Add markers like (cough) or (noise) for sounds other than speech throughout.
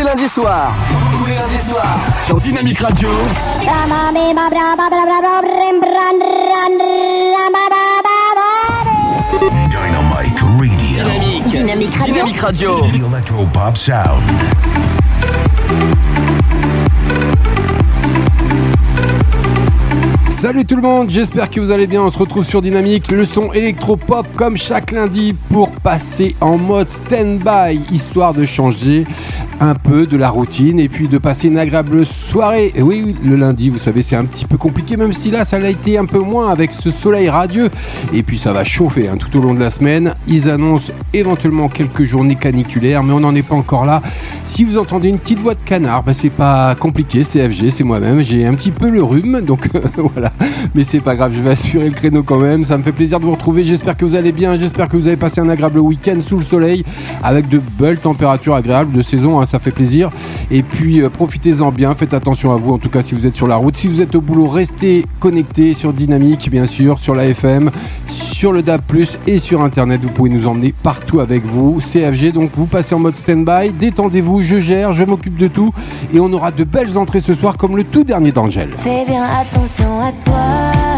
les lundis soirs. Tous les lundis soirs. Sur Dynamique Radio. Dynamic Radio. Dynamique. Dynamique Radio. Dynamique Radio. The electro pop sound. Salut tout le monde, j'espère que vous allez bien. On se retrouve sur Dynamique, le son électro-pop comme chaque lundi pour passer en mode stand-by, histoire de changer un peu de la routine et puis de passer une agréable soirée. Oui, le lundi, vous savez, c'est un petit peu compliqué, même si là, ça l'a été un peu moins avec ce soleil radieux. Et puis ça va chauffer hein, tout au long de la semaine. Ils annoncent éventuellement quelques journées caniculaires, mais on n'en est pas encore là. Si vous entendez une petite voix de canard, bah, c'est pas compliqué, c'est FG, c'est moi-même. J'ai un petit peu le rhume, donc (laughs) voilà. Mais c'est pas grave, je vais assurer le créneau quand même. Ça me fait plaisir de vous retrouver. J'espère que vous allez bien. J'espère que vous avez passé un agréable week-end sous le soleil avec de belles températures agréables de saison. hein, ça fait plaisir. Et puis euh, profitez-en bien. Faites attention à vous. En tout cas, si vous êtes sur la route, si vous êtes au boulot, restez connectés sur Dynamique, bien sûr, sur la FM, sur le DAB+, et sur Internet. Vous pouvez nous emmener partout avec vous. CFG, donc vous passez en mode stand-by. Détendez-vous. Je gère. Je m'occupe de tout. Et on aura de belles entrées ce soir, comme le tout dernier d'Angèle. Fais bien attention à toi.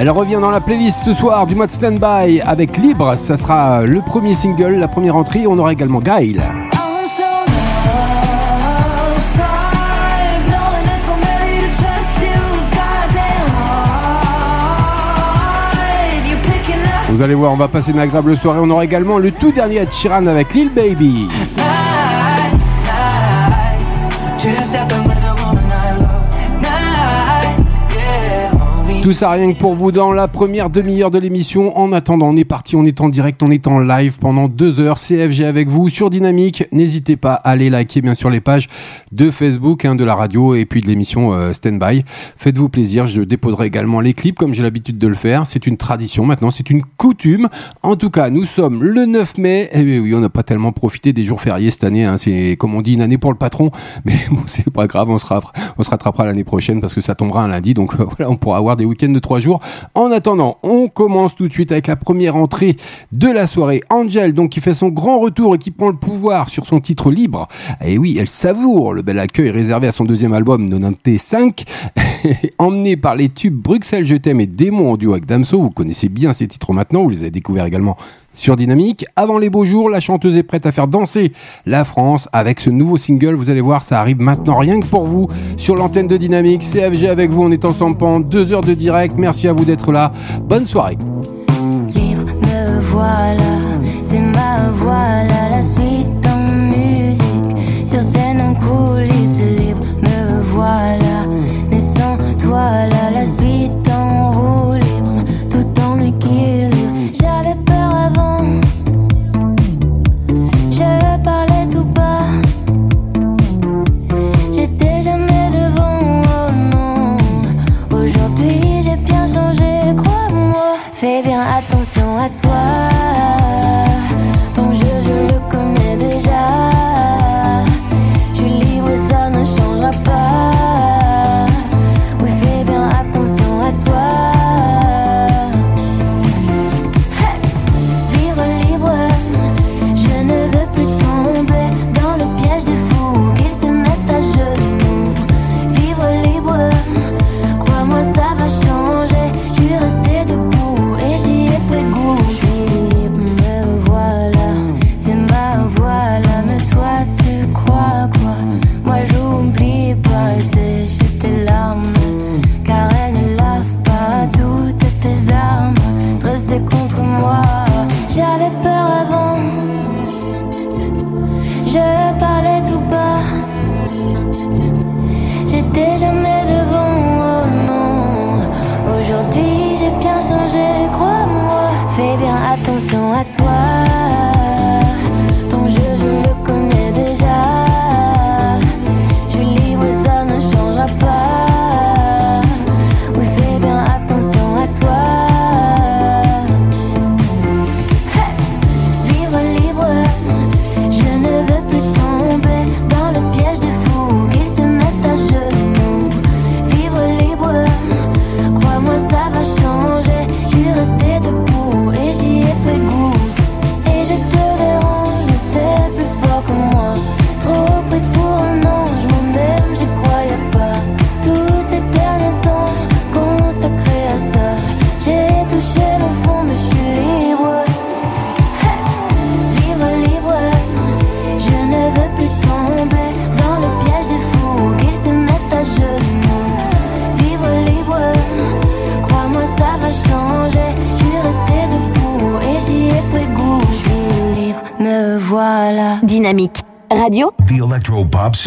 Elle revient dans la playlist ce soir du mode stand-by avec Libre. Ça sera le premier single, la première entrée. On aura également Gail. Vous allez voir, on va passer une agréable soirée. On aura également le tout dernier Sheeran avec Lil Baby. Tout ça rien que pour vous dans la première demi-heure de l'émission. En attendant, on est parti, on est en direct, on est en live pendant deux heures. CFG avec vous sur Dynamique. N'hésitez pas à aller liker bien sûr les pages de Facebook, hein, de la radio et puis de l'émission euh, Standby. Faites-vous plaisir, je déposerai également les clips comme j'ai l'habitude de le faire. C'est une tradition maintenant, c'est une coutume. En tout cas, nous sommes le 9 mai. Et oui, on n'a pas tellement profité des jours fériés cette année. hein. C'est comme on dit une année pour le patron, mais (laughs) bon, c'est pas grave, on se, rattrapera l'année prochaine parce que ça tombera un lundi. Donc (laughs) voilà, on pourra avoir des de trois jours. En attendant, on commence tout de suite avec la première entrée de la soirée. Angel, donc qui fait son grand retour et qui prend le pouvoir sur son titre libre. Et oui, elle savoure le bel accueil réservé à son deuxième album 95, (laughs) emmené par les tubes Bruxelles Je t'aime et Démon en duo avec Damso. Vous connaissez bien ces titres maintenant, vous les avez découverts également sur Dynamique. Avant les beaux jours, la chanteuse est prête à faire danser la France avec ce nouveau single. Vous allez voir, ça arrive maintenant rien que pour vous sur l'antenne de Dynamique. CFG avec vous, on est ensemble pendant deux heures de direct. Merci à vous d'être là. Bonne soirée.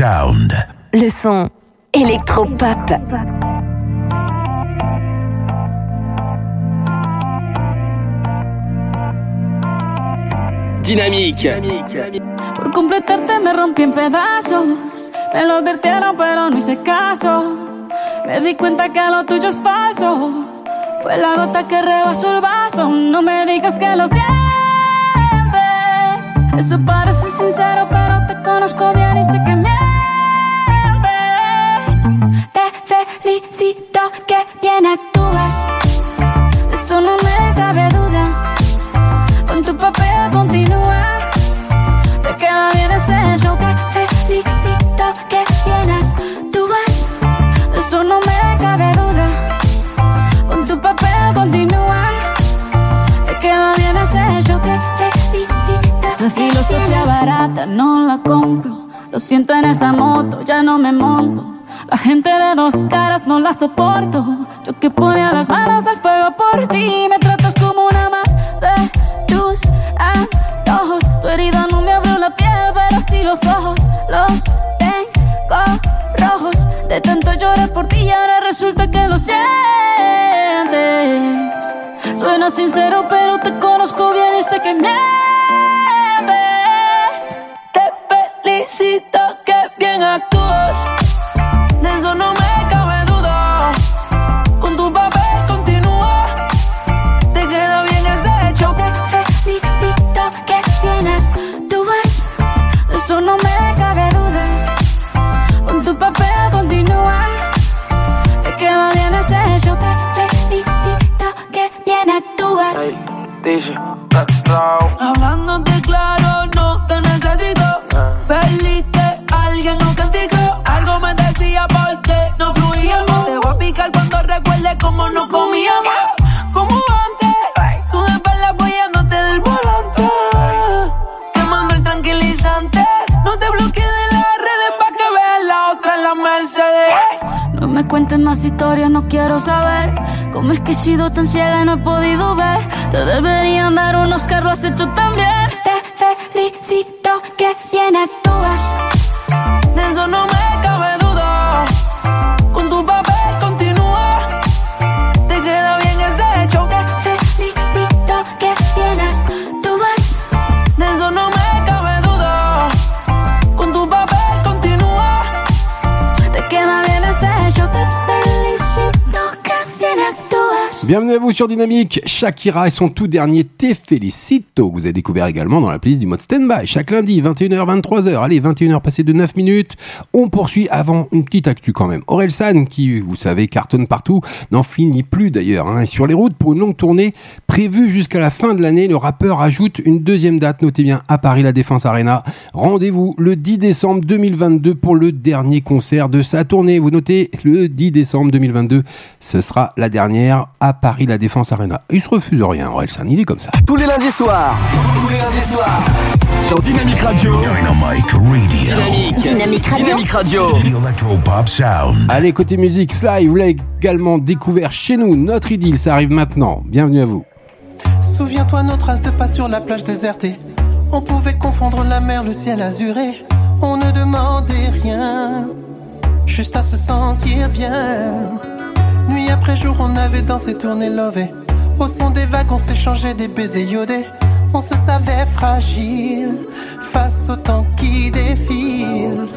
Sound. Le son électro-pop. Dynamique. Por completarte me rompí en pedazos. Me lo advirtieron, pero no hice caso. Me di cuenta que lo tuyo es falso. Fue la gota que rebasó el vaso. No me digas que lo sientes. Eso parece sincero, pero te conozco bien y sé que mientes. La soporto. Hablándote claro, no te necesito. Perdiste, alguien nos castigó. Algo me decía porque no fluíamos. Te voy a picar cuando recuerde cómo no comíamos. Como antes, tú de espalda apoyándote del volante. Quemando el tranquilizante. No te bloquees de las redes pa' que veas la otra en la Mercedes. No me cuentes más historias, no quiero saber Cómo es que he sido tan ciega y no he podido ver Te deberían dar unos carros hecho también. Te felicito Bienvenue à vous sur Dynamique. Shakira et son tout dernier Te Felicito, vous avez découvert également dans la playlist du mode Standby. Chaque lundi, 21h, 23h. Allez, 21h passées de 9 minutes. On poursuit avant une petite actu quand même. Aurel San, qui, vous savez, cartonne partout, n'en finit plus d'ailleurs. Hein. Sur les routes pour une longue tournée prévue jusqu'à la fin de l'année, le rappeur ajoute une deuxième date, notez bien, à Paris, la Défense Arena. Rendez-vous le 10 décembre 2022 pour le dernier concert de sa tournée. Vous notez, le 10 décembre 2022, ce sera la dernière à Paris, la Défense Arena. Il se refuse rien, Orelsan, il est comme ça. Tous les lundis soirs. Tous les lundis soirs. Sur Dynamique Radio. Dynamite Radio. Dynamique. Dynamique Radio. Dynamique Radio. Electro-Pop Sound. Allez, côté musique, Sly, vous l'avez également découvert chez nous. Notre idylle, ça arrive maintenant. Bienvenue à vous. Souviens-toi nos traces de pas sur la plage désertée. On pouvait confondre la mer, le ciel azuré. On ne demandait rien, juste à se sentir bien. Nuit après jour, on avait dansé, tourné, lové. Au son des vagues, on s'échangeait des baisers iodés. On se savait fragile face au temps qui défile.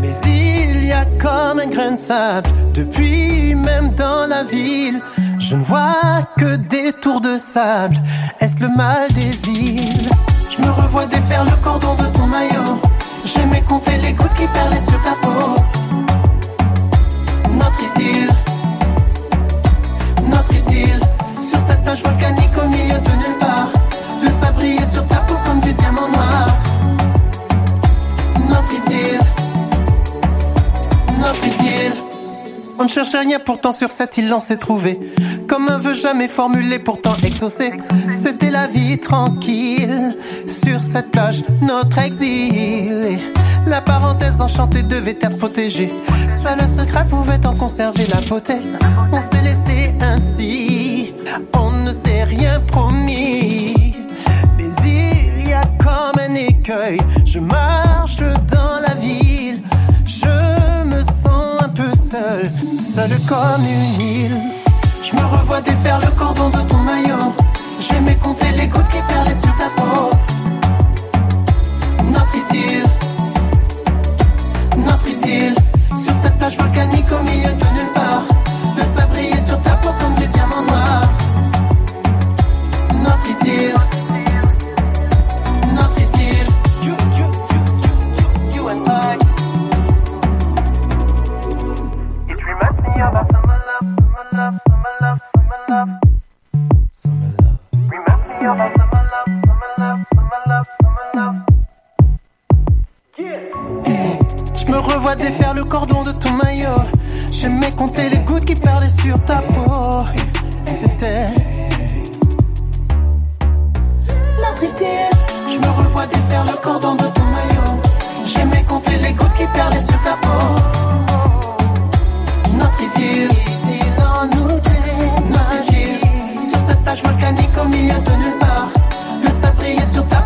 Mais il y a comme un grain de sable depuis même dans la ville. Je ne vois que des tours de sable. Est-ce le mal des îles? Je me revois défaire le cordon de ton maillot. J'aimais compter les gouttes qui perlaient sur ta peau. Notre idylle, cette plage volcanique au milieu de nulle part. Le brillait sur ta peau comme du diamant noir. Notre idylle On ne cherchait rien, pourtant sur cette île on s'est trouvé. Comme un vœu jamais formulé, pourtant exaucé. C'était la vie tranquille. Sur cette plage, notre exil. La parenthèse enchantée devait être protégée. Seul le secret pouvait en conserver la beauté. On s'est laissé ainsi. On ne s'est rien promis. Mais il y a comme un écueil. Je marche dans la ville seul, comme une île. Je me revois défaire le cordon de ton maillot. J'aimais compter les gouttes qui perlaient sur ta peau. Notre idylle, notre idylle. Sur cette plage volcanique au milieu de nulle part, le sabrier sur ta peau comme Je me revois défaire le cordon de ton maillot. J'aimais compter les gouttes qui parlaient sur ta peau. C'était notre idée. Je me revois défaire le cordon de ton maillot. J'aimais compter les gouttes qui parlaient sur ta peau. Notre idée. Sur cette plage volcanique au milieu de nulle part, le sabrier sur ta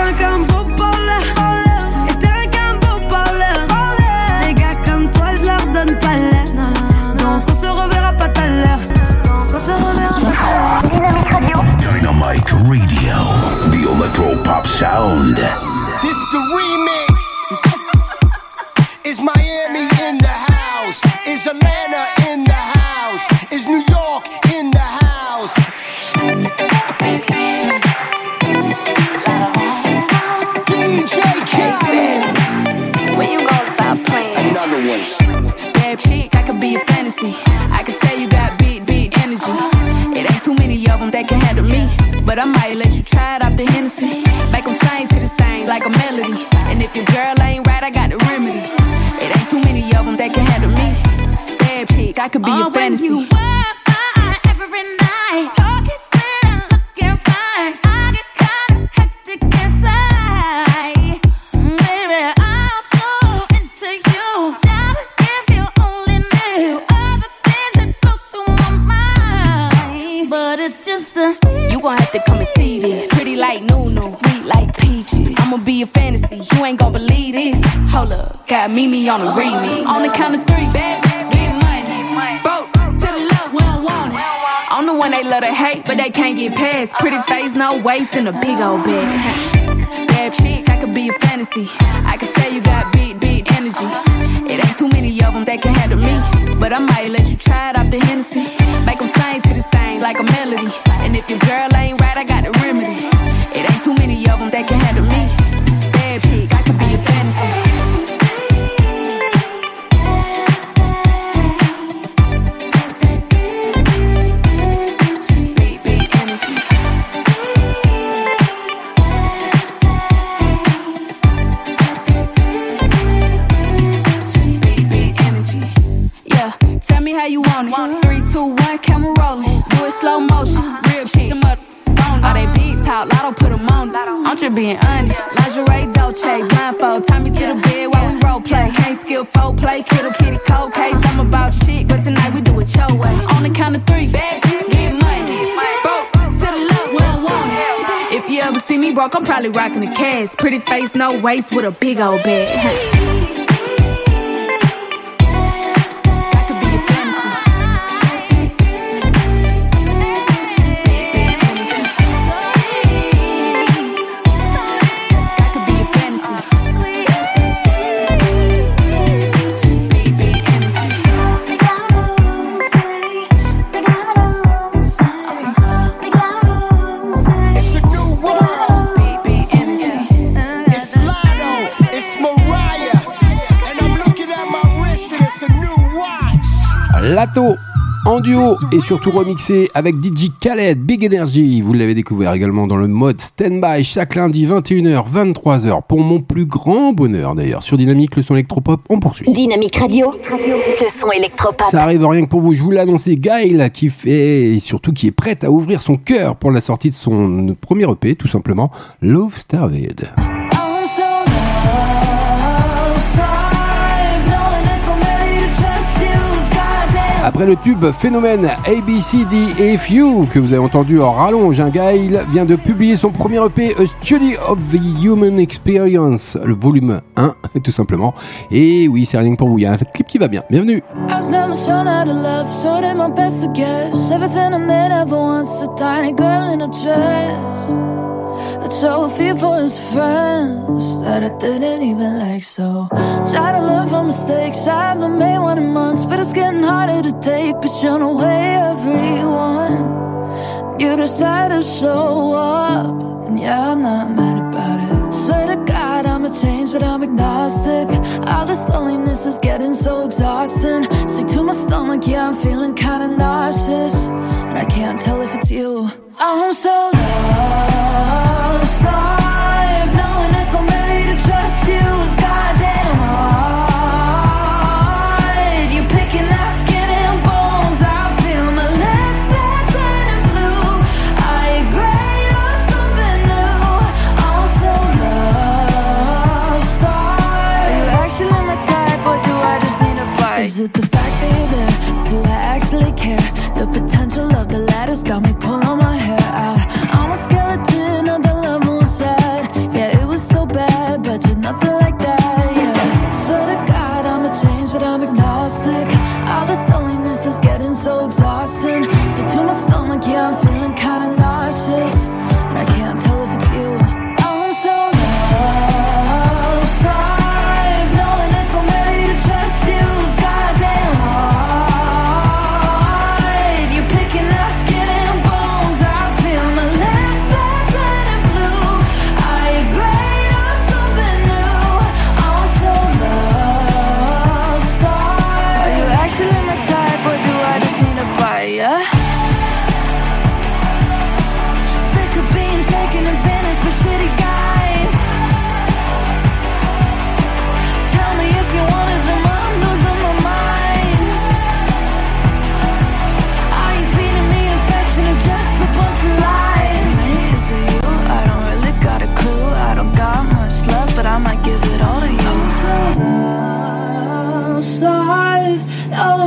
sound. broke, I'm probably rocking a cast. Pretty face, no waist with a big old bag. Lato en duo et surtout remixé avec DJ Khaled, Big Energy. Vous l'avez découvert également dans le mode Standby chaque lundi 21h, 23h pour mon plus grand bonheur d'ailleurs. Sur Dynamique, le son électropop, on poursuit. Dynamique Radio, le son électropop. Ça arrive rien que pour vous, je vous l'ai annoncé, Gail qui fait et surtout qui est prête à ouvrir son cœur pour la sortie de son premier EP, tout simplement, Love Starved. Après le tube phénomène ABCD Few que vous avez entendu en rallonge, un Gail vient de publier son premier EP A Study of the Human Experience, le volume 1 (laughs) tout simplement. Et oui, c'est rien que pour vous, il y a un clip qui va bien. Bienvenue. So fear for his friends that I didn't even like. So try to learn from mistakes. I haven't made one in months, but it's getting harder to take. But you know, way everyone, you decided to show up, and yeah, I'm not mad about it. Swear to God, I'm a change, but I'm agnostic. All this loneliness is getting so exhausting. Sick to my stomach, yeah, I'm feeling kinda nauseous, and I can't tell if it's you. I'm so lost,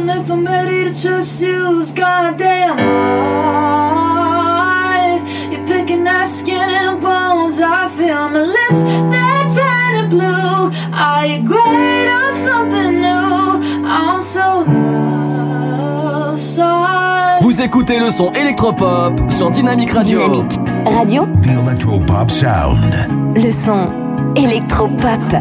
known if I'm ready to trust you goddamn hard. You're picking at skin and bones. I feel my lips that turning blue. Are you great or something new? I'm so lost. Vous écoutez le son électropop sur Dynamique Radio. Dynamique Radio, The Electropop Sound. le son électropop.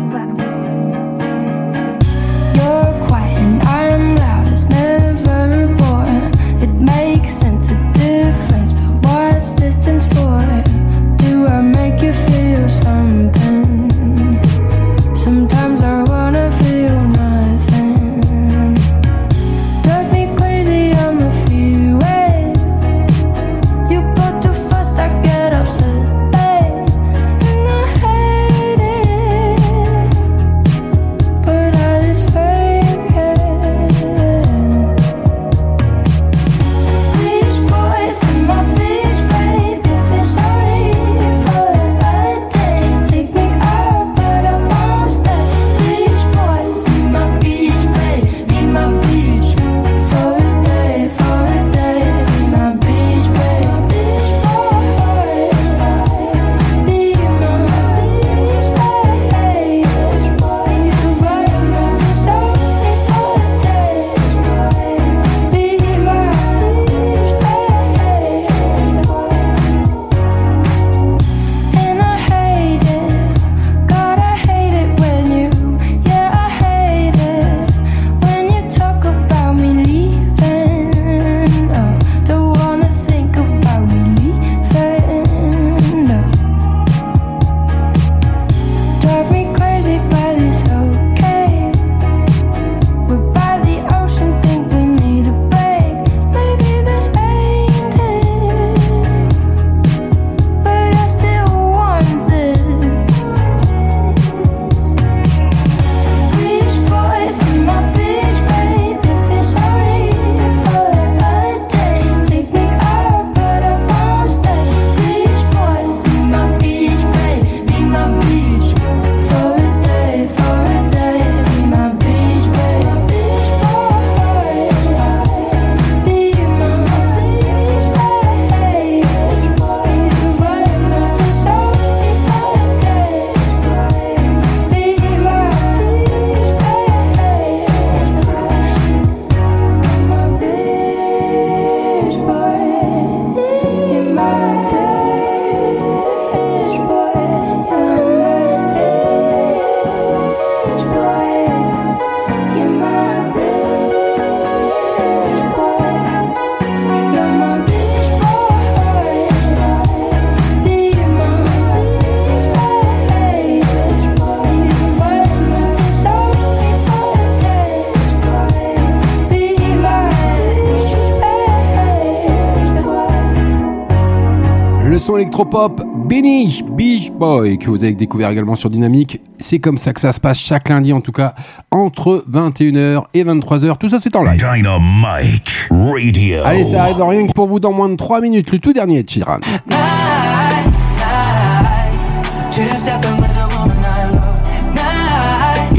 Son électropop Benny Beach Boy que vous avez découvert également sur Dynamique. C'est comme ça que ça se passe chaque lundi en tout cas entre 21h et 23h. Tout ça c'est en live. Dynamite Radio. Allez, ça arrive rien que pour vous dans moins de 3 minutes. Le tout dernier de Chidran.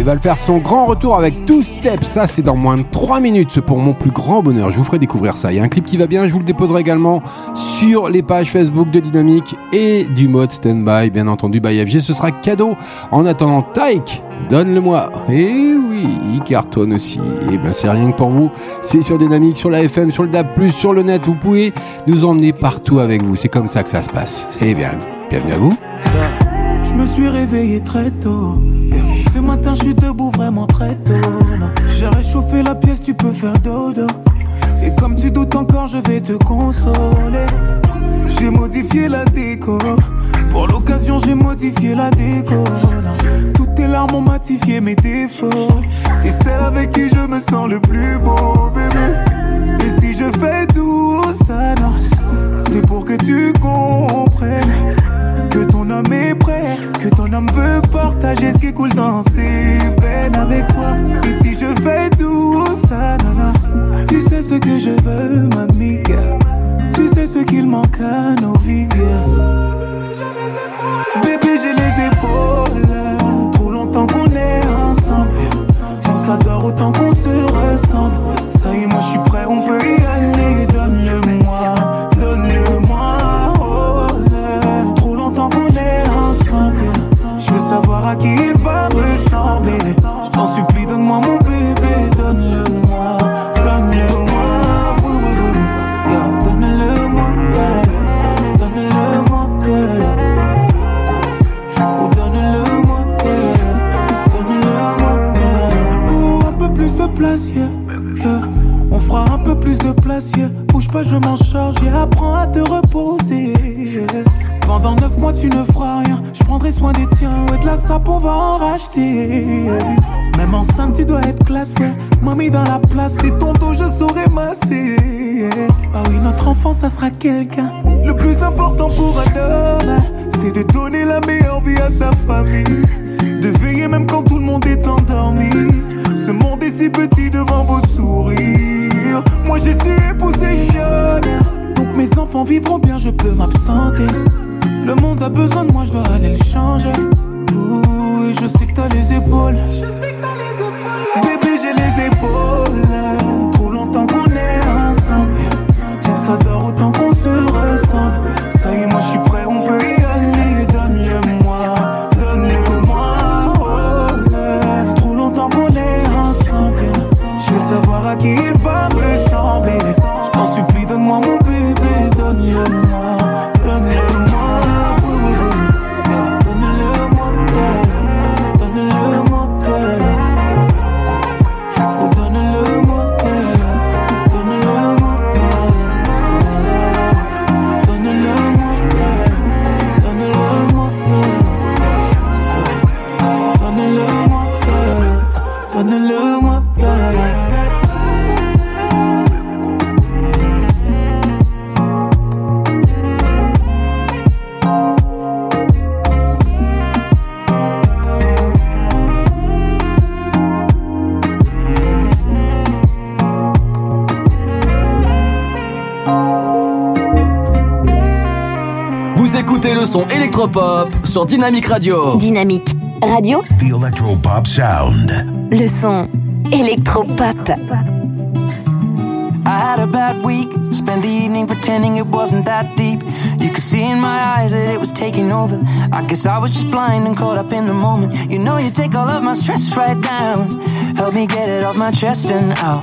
Il va le faire son grand retour avec Two Steps. Ça, c'est dans moins de 3 minutes pour mon plus grand bonheur. Je vous ferai découvrir ça. Il y a un clip qui va bien. Je vous le déposerai également sur les pages Facebook de Dynamique et du mode Standby, bien entendu, by FG. Ce sera cadeau. En attendant, Taïk, donne-le-moi. Et eh oui, il cartonne aussi. Et ben, c'est rien que pour vous. C'est sur Dynamique, sur la FM, sur le DAB+, sur le net. Vous pouvez nous emmener partout avec vous. C'est comme ça que ça se passe. C'est bien. Bienvenue à vous. Je me suis réveillé très tôt. Ce matin, je suis debout vraiment très tôt. J'ai réchauffé la pièce, tu peux faire dodo. Et comme tu doutes encore, je vais te consoler. J'ai modifié la déco. Pour l'occasion, j'ai modifié la déco. Toutes tes larmes ont matifié mes défauts. T'es celle avec qui je me sens le plus beau, bébé. Et si je fais tout ça, c'est pour que tu comprennes que ton homme est que ton homme veut partager ce qui coule dans ses veines avec toi. Et si je fais tout ça, nana, tu sais ce que je veux, mamie, tu sais ce qu'il manque à nos vies. Bébé, j'ai les épaules, trop longtemps qu'on est ensemble. On s'adore autant qu'on se ressemble. Ça y est, moi je suis prêt, on peut y aller. Donne-le-moi, donne-le-moi. Plus de place, yeah. Bouge pas, je m'en charge, yeah. Apprends à te reposer. Pendant neuf mois, tu ne feras rien. Je prendrai soin des tiens. Ouais, de la sape, on va en racheter. Même enceinte, tu dois être classe, yeah. Mamie dans la place, c'est ton dos, je saurai masser. Ah oui, notre enfant, ça sera quelqu'un. Le plus important pour un homme, c'est de donner la meilleure vie à sa famille. De veiller même quand tout le monde est endormi. Ce monde est si petit devant vos sourires. Moi, j'ai su épouser une. Donc mes enfants vivront bien, je peux m'absenter. Le monde a besoin de moi, je dois aller le changer. Ouh, et je sais que t'as les épaules. Je sais que t'as les épaules. Bébé, j'ai les épaules. Trop longtemps qu'on est ensemble. On s'adore autant qu'on se ressemble. Ça y est, moi je suis prêt, son électropop sur Dynamique Radio. Dynamique Radio, The Electropop Sound. le son électropop. I had a bad week, spent the evening pretending it wasn't that deep. You could see in my eyes that it was taking over. I guess I was just blind and caught up in the moment. You know, you take all of my stress right down. Help me get it off my chest and out.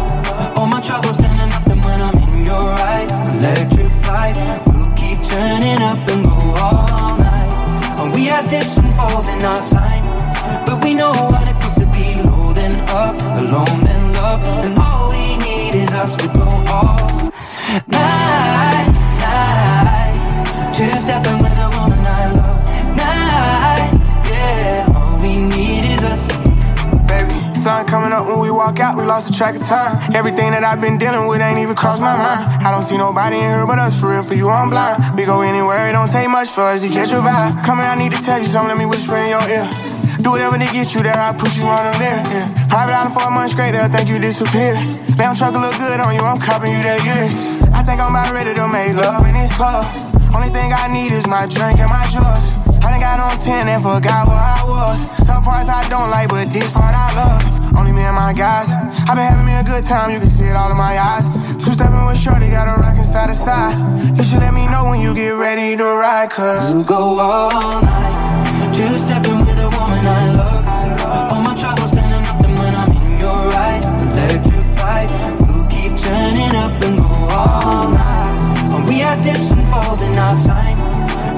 All my troubles standing up, and when I'm in your eyes, electrified. We'll keep turning up and go all night. And we had dips and falls in our time, but we know what it feels to be low then up, alone then love. And all we need is us to go all night, night. Two stepping with the Up when we walk out, we lost the track of time. Everything that I've been dealing with ain't even crossed my mind. I don't see nobody in here but us, for real, for you, I'm blind. We go anywhere, it don't take much for us to catch your vibe. Come here, I need to tell you something, let me whisper in your ear. Do whatever to get you there, I push you on them there. Yeah. Private island for a month straight, they'll think you disappeared. Lamb truck look good on you, I'm copping you that years. I think I'm about ready to make love in this club. Only thing I need is my drink and my drugs. I done got on 10 and forgot where I was. Some parts I don't like, but this part I love. Only me and my guys. i been having me a good time, you can see it all in my eyes. Two stepping with Shorty, got a rockin' side to side. You should let me know when you get ready to ride, cause. We'll go all night. Two stepping with a woman I love. All my troubles standing up, and when I'm in your eyes, electrified. We'll keep turning up and go all night. And we had dips and falls in our time,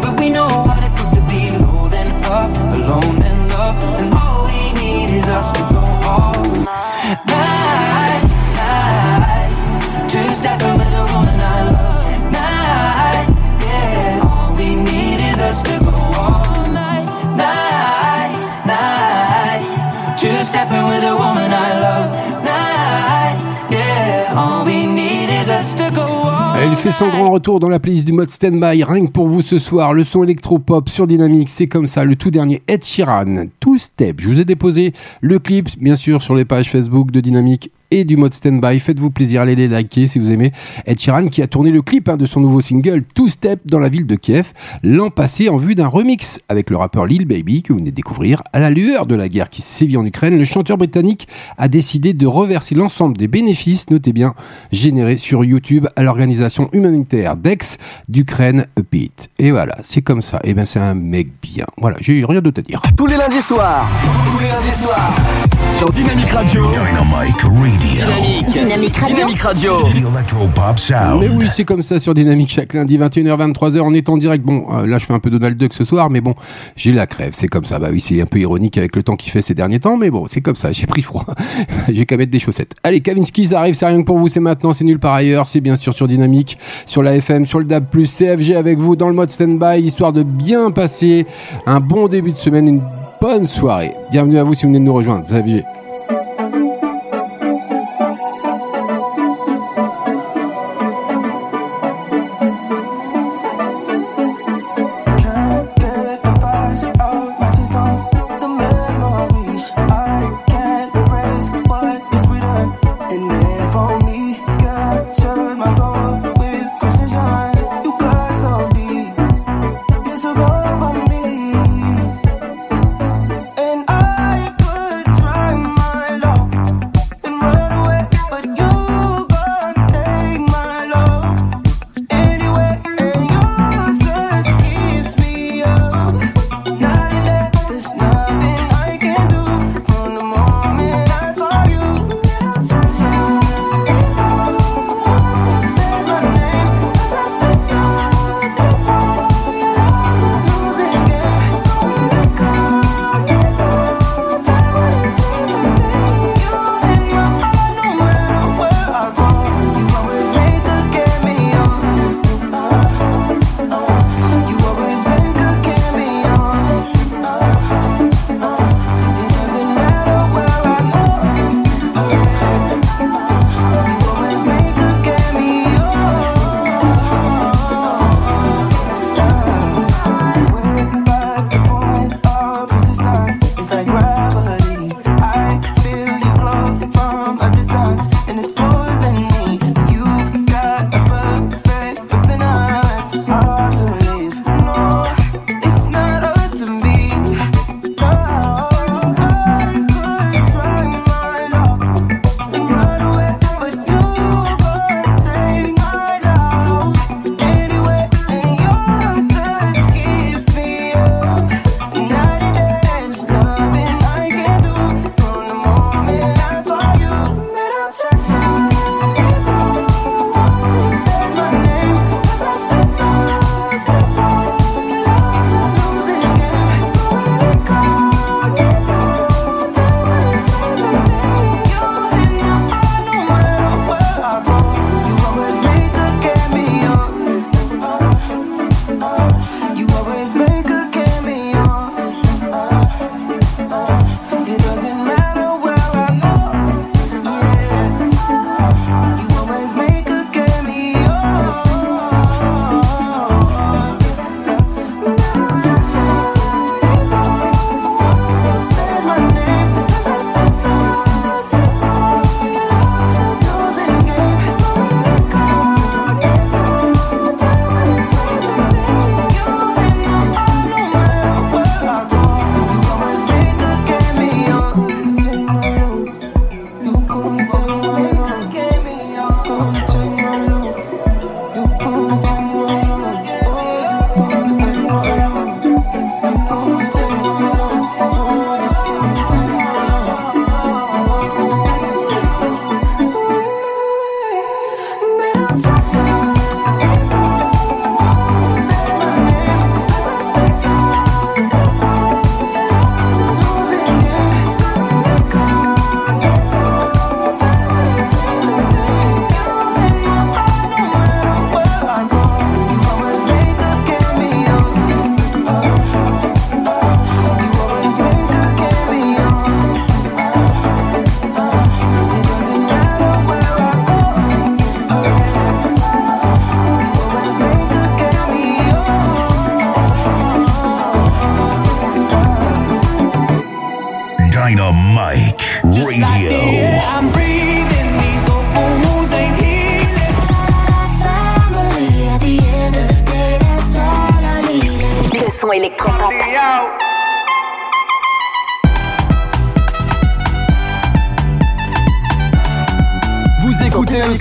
but we know what it feels to be low then up, alone then love, and all we need is us to night, fait son grand retour dans la playlist du mode standby, rien que pour vous ce soir. Le son électropop sur Dynamique, c'est comme ça. Le tout dernier Ed Sheeran, Two Step. Je vous ai déposé le clip, bien sûr, sur les pages Facebook de Dynamique et du mode standby. Faites-vous plaisir, allez les liker si vous aimez. Ed Sheeran qui a tourné le clip hein, de son nouveau single Two Step dans la ville de Kiev l'an passé en vue d'un remix avec le rappeur Lil Baby que vous venez de découvrir. À la lueur de la guerre qui sévit en Ukraine, le chanteur britannique a décidé de reverser l'ensemble des bénéfices, notez bien, générés sur YouTube à l'organisation humanitaire d'ex d'Ukraine Upbeat. Et voilà, c'est comme ça. Et ben c'est un mec bien. Voilà, j'ai rien d'autre à dire. Tous les lundis soirs. Tous les lundis soirs. Sur Dynamique Radio. Dynamic Radio. Dynamique. Dynamique Radio. Dynamique Radio. The Electropop Sound. Mais oui, c'est comme ça sur Dynamique chaque lundi 21h 23h on est en direct. Bon, euh, là je fais un peu Donald Duck ce soir, mais bon, j'ai la crève, c'est comme ça. Bah oui, c'est un peu ironique avec le temps qu'il fait ces derniers temps, mais bon, c'est comme ça. J'ai pris froid. (laughs) j'ai qu'à mettre des chaussettes. Allez, Kavinsky, ça arrive, c'est rien que pour vous, c'est maintenant, c'est nul par ailleurs. C'est bien sûr sur Dynamique, sur la FM, sur le DAB+, CFG avec vous dans le mode standby, histoire de bien passer un bon début de semaine, une bonne soirée. Bienvenue à vous si vous venez de nous rejoindre, CFG.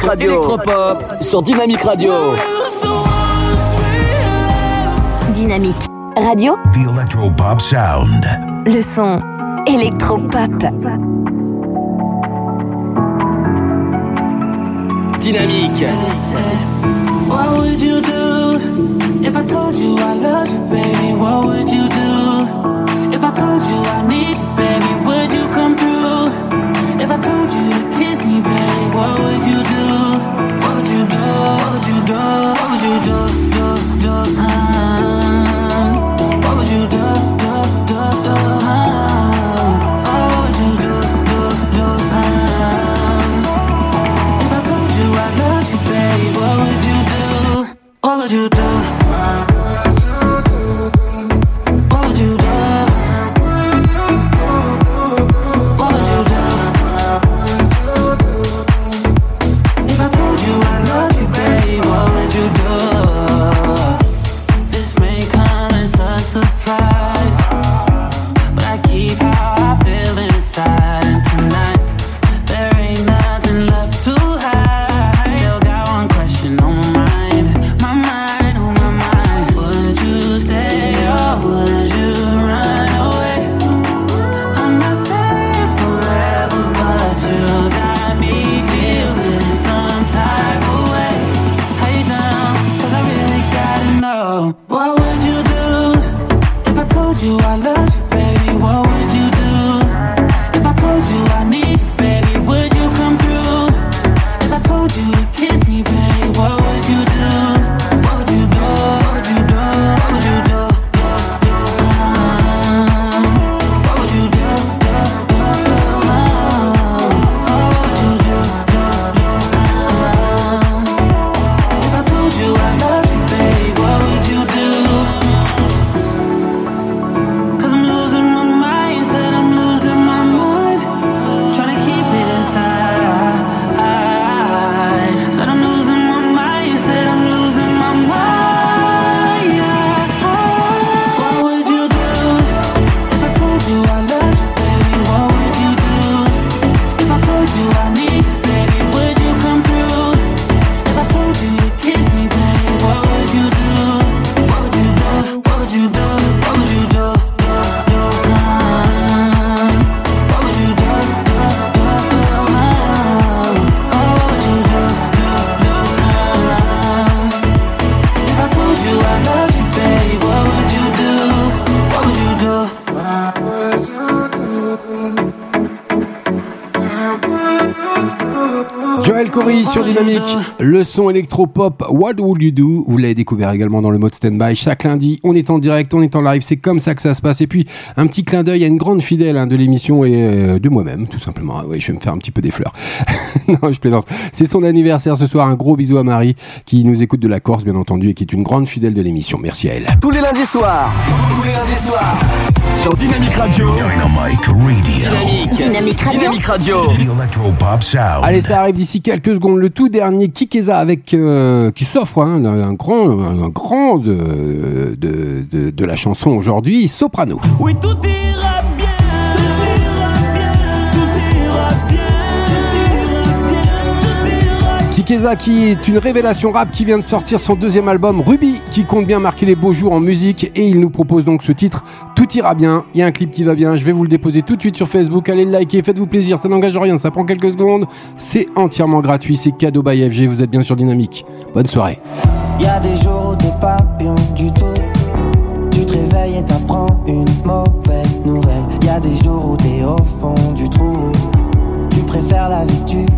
Son électropop sur Dynamique Radio. Dynamique Radio, The Electropop Sound. le son électropop. Dynamique. What would you do if I told you I loved you, baby? What would you do if I told you I need you, baby? Would you come through? If I told you to kiss what would you do? What would you do? What would you do? What would you do? Do do uh, Le son électropop What Would You Do? Vous l'avez découvert également dans le mode stand-by. Chaque lundi, on est en direct, on est en live, c'est comme ça que ça se passe. Et puis, un petit clin d'œil à une grande fidèle hein, de l'émission et euh, de moi-même, tout simplement. Ah oui, je vais me faire un petit peu des fleurs. (laughs) (laughs) non, je plaisante. C'est son anniversaire ce soir. Un gros bisou à Marie qui nous écoute de la Corse, bien entendu, et qui est une grande fidèle de l'émission. Merci à elle. Tous les lundis soirs. Tous les lundis soirs. Sur Dynamique Radio. Dynamite Radio. Dynamique Radio. Dynamique Radio. The Electropop Sound. Allez, ça arrive d'ici quelques secondes. Le tout dernier Kikeza avec euh, qui s'offre hein, un, un grand, un grand de, de, de, de la chanson aujourd'hui, Soprano. Oui, tout ira Keza qui est une révélation rap qui vient de sortir son deuxième album Ruby qui compte bien marquer les beaux jours en musique et il nous propose donc ce titre Tout ira bien. Il y a un clip qui va bien, je vais vous le déposer tout de suite sur Facebook. Allez le liker, faites-vous plaisir, ça n'engage rien, ça prend quelques secondes. C'est entièrement gratuit, c'est cadeau by FG, vous êtes bien sur Dynamique. Bonne soirée. Y a des jours où t'es pas bien du tout. Tu te réveilles et t'apprends une mauvaise nouvelle. Y a des jours où t'es au fond du trou. Tu préfères la vie que tu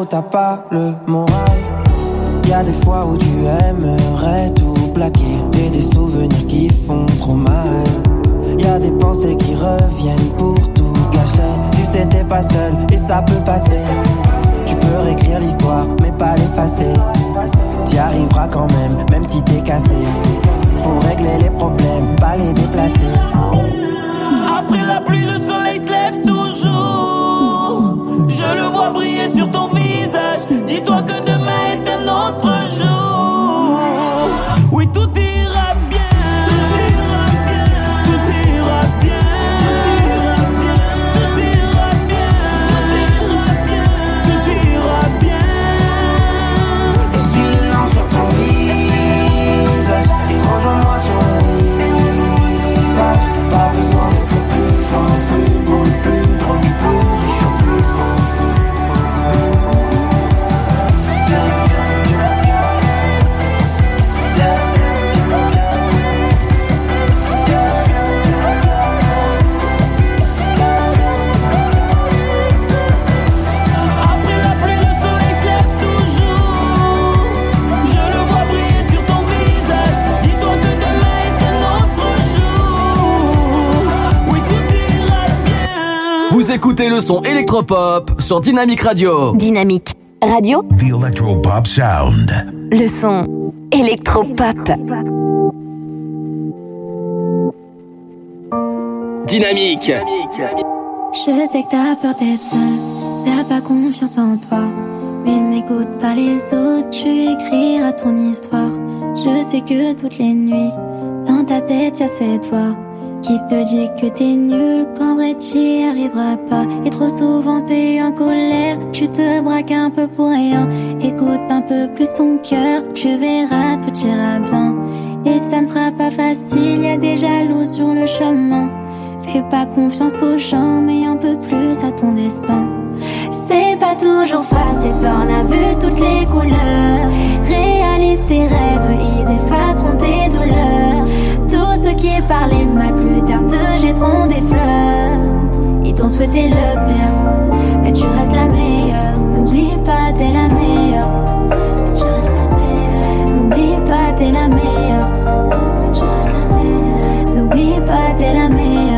où t'as pas le moral Y'a des fois où tu aimerais tout plaquer Et des souvenirs qui font trop mal Y'a des pensées qui reviennent pour tout gâcher Tu sais t'es pas seul et ça peut passer tu peux réécrire l'histoire, mais pas l'effacer. T'y arriveras quand même, même si t'es cassé. Faut régler les problèmes, pas les déplacer. Écoutez le son électropop sur Dynamique Radio. Dynamique Radio, The Electropop Sound. le son électropop. Dynamique. Je sais que t'as peur d'être seule, t'as pas confiance en toi. Mais n'écoute pas les autres, tu écriras ton histoire. Je sais que toutes les nuits, dans ta tête y'a cette voix qui te dit que t'es nul, qu'en vrai t'y arriveras pas. Et trop souvent t'es en colère, tu te braques un peu pour rien. Écoute un peu plus ton cœur, tu verras, tout ira bien. Et ça ne sera pas facile, y a des jaloux sur le chemin. Fais pas confiance aux gens, mais un peu plus à ton destin. C'est pas toujours facile, t'en as vu toutes les couleurs. Réalise tes rêves, ils effaceront tes douleurs. Ceux qui parlaient mal plus tard te jetteront des fleurs. Ils t'ont souhaité le pire, mais tu restes la meilleure. N'oublie pas, t'es la meilleure. N'oublie pas, t'es la meilleure. N'oublie pas, t'es la meilleure.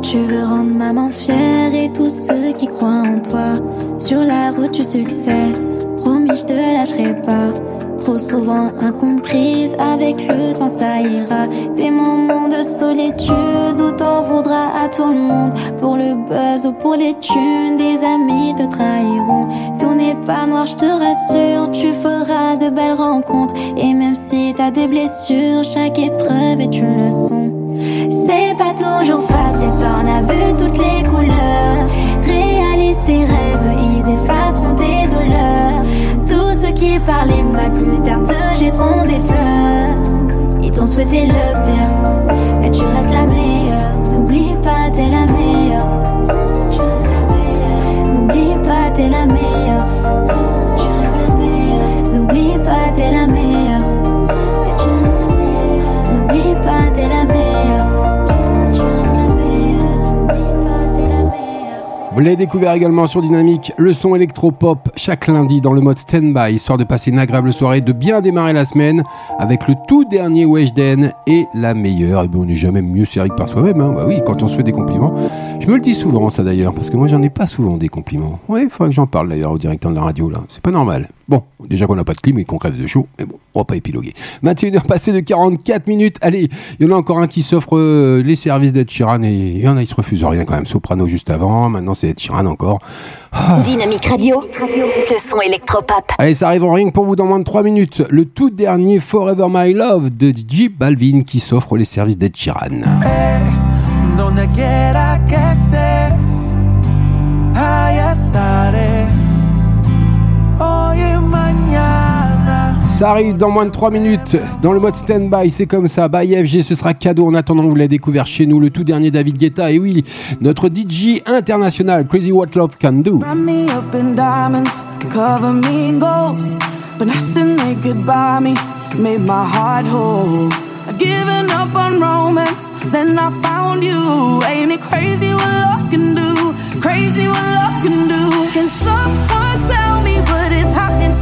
Tu veux rendre maman fière et tous ceux qui croient en toi. Sur la route du succès, promis, je te lâcherai pas. Trop souvent incomprise, avec le temps ça ira. Des moments de solitude où t'en voudras à tout le monde. Pour le buzz ou pour des thunes, des amis te trahiront. Tout n'est pas noir, je te rassure, tu feras de belles rencontres. Et même si t'as des blessures, chaque épreuve est une leçon. C'est pas toujours facile, t'en as vu toutes les couleurs. Réalise tes rêves, ils effaceront tes douleurs. Tout ce qui parlait mal, plus tard te jetteront des fleurs. Ils t'ont souhaité le pire, mais tu restes la meilleure. N'oublie pas, t'es la meilleure. Tu restes la meilleure. N'oublie pas, t'es la meilleure. Tu restes la meilleure. N'oublie pas, t'es la meilleure. N'oublie pas, t'es la meilleure. L'avez découvert également sur Dynamique, le son électropop chaque lundi dans le mode stand-by, histoire de passer une agréable soirée, de bien démarrer la semaine avec le tout dernier Weshden et la meilleure. Et bien, on n'est jamais mieux servi que par soi-même. Hein. Bah oui, quand on se fait des compliments. Je me le dis souvent, ça d'ailleurs, parce que moi, j'en ai pas souvent des compliments. Oui, il faudrait que j'en parle d'ailleurs au directeur de la radio, là. C'est pas normal. Bon, déjà qu'on n'a pas de clim et qu'on crève de chaud, mais bon, on va pas épiloguer. 21h passées de 44 minutes. Allez, il y en a encore un qui s'offre euh, les services d'Ed Sheeran et il y en a, il se refuse rien quand même. Soprano juste avant, maintenant c'est Ed Sheeran encore. Ah. Dynamique Radio, le son électropop. Allez, ça arrive en rien que pour vous dans moins de 3 minutes. Le tout dernier Forever My Love de DJ Balvin qui s'offre les services d'Ed Sheeran. Donde Ça arrive dans moins de 3 minutes dans le mode stand-by, c'est comme ça. By FG, ce sera cadeau. En attendant, vous l'avez découvert chez nous, le tout dernier David Guetta. Et oui, notre DJ international, Crazy What Love Can Do. Made my heart whole. I'd given up on romance, then I found you. Ain't it crazy what love can do? Crazy what love can do. Can someone tell me what is happening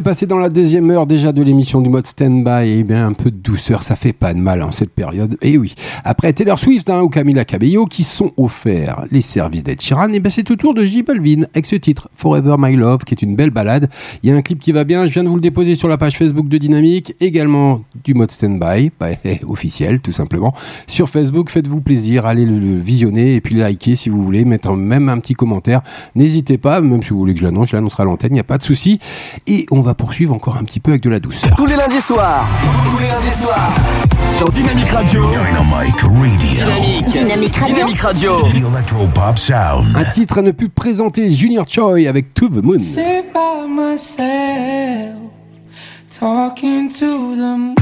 passer dans la deuxième heure déjà de l'émission du mode stand-by, eh bien un peu de douceur, ça fait pas de mal en cette période. Et oui, après Taylor Swift hein, ou Camila Cabello qui sont offerts les services d'Ed Sheeran, et ben c'est au tour de J Balvin avec ce titre Forever My Love qui est une belle balade. Il y a un clip qui va bien, je viens de vous le déposer sur la page Facebook de Dynamique, également du mode stand-by, (laughs) bah, eh, officiel tout simplement. Sur Facebook, faites-vous plaisir, allez le, le visionner et puis liker si vous voulez, mettre même un petit commentaire. N'hésitez pas, même si vous voulez que je l'annonce, je l'annoncerai à l'antenne, il n'y a pas de souci. Et on va poursuivre encore un petit peu avec de la douceur. Tous les lundis soirs. Tous les lundis soirs. Sur Dynamic Radio. Dynamic Radio. Dynamique. Dynamique Radio. Dynamic Radio. The Electropop Sound. Un titre à ne plus présenter, Junior Choi avec To the Moon. Sit by myself, talking to the moon.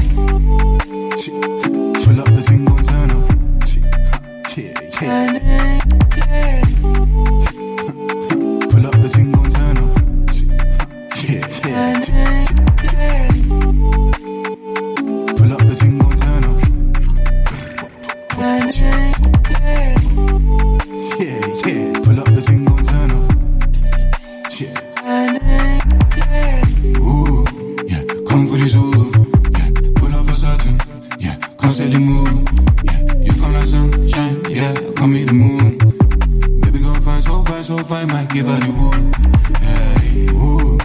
Pull up the single turn up. Yeah, yeah. Pull up the single turn up. Yeah, yeah. Pull up the single turn up. Yeah, yeah. Pull up the single turn up. Yeah. Ooh, yeah. Come for this ooh. Yeah. Pull up for certain. Yeah. Can't say the. Yeah. You come like sunshine. Yeah. Come meet the moon. Baby girl fine, so fine, so fine. Might give her the woo. Yeah. Ooh,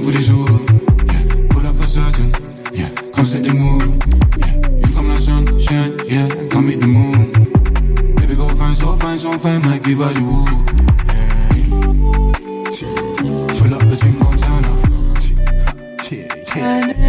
yeah. Come for this ooh. Yeah. Pull up for certain. Yeah. Can't say the move. Yeah. You come like sunshine. Yeah. Come meet the moon. Baby girl fine, so fine, so fine. Might give her the woo. Pull up the single turn up. Yeah, yeah.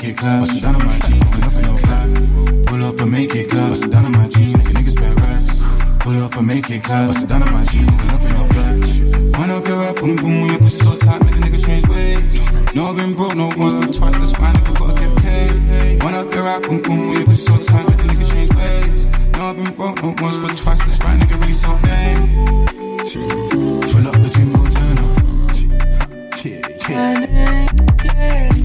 Make it clap. Bust it down on my jeans. Pull up in your flat. Pull up and make it clap. Bust it down on my jeans. Your niggas spend racks. Pull up and make it clap. Bust it down on my jeans. Pull up in your flat. Wind up your rap, boom boom. When your pussy so tight, make a nigga change ways. No, I've been broke, no once, but twice. That's why nigga gotta get paid. Wind up your rap, boom boom. When your pussy so tight, make a nigga change ways. No, I've been broke, no once, but twice. That's why nigga really so fame. Pull up the single turn up. Yeah, yeah.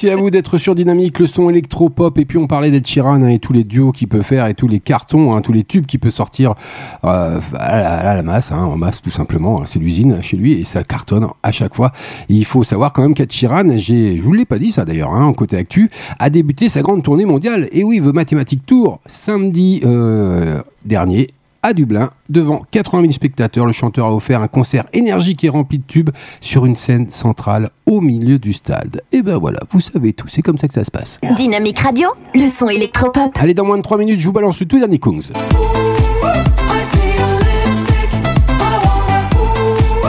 Merci à vous d'être sur Dynamique, le son électro-pop. Et puis on parlait d'Ed Sheeran hein, et tous les duos qu'il peut faire et tous les cartons, hein, tous les tubes qu'il peut sortir euh, à, la, masse, hein, en masse tout simplement. C'est l'usine chez lui et ça cartonne à chaque fois. Il faut savoir quand même qu'Ed Sheeran, je vous l'ai pas dit ça d'ailleurs, hein, côté actu, a débuté sa grande tournée mondiale. Et oui, The Mathematic Tour, samedi euh, dernier à Dublin, devant 80 000 spectateurs. Le chanteur a offert un concert énergique et rempli de tubes sur une scène centrale au milieu du stade. Et ben voilà, vous savez tout, c'est comme ça que ça se passe. Dynamique Radio, le son électropop. Allez, dans moins de 3 minutes, je vous balance le tout dernier Kungs.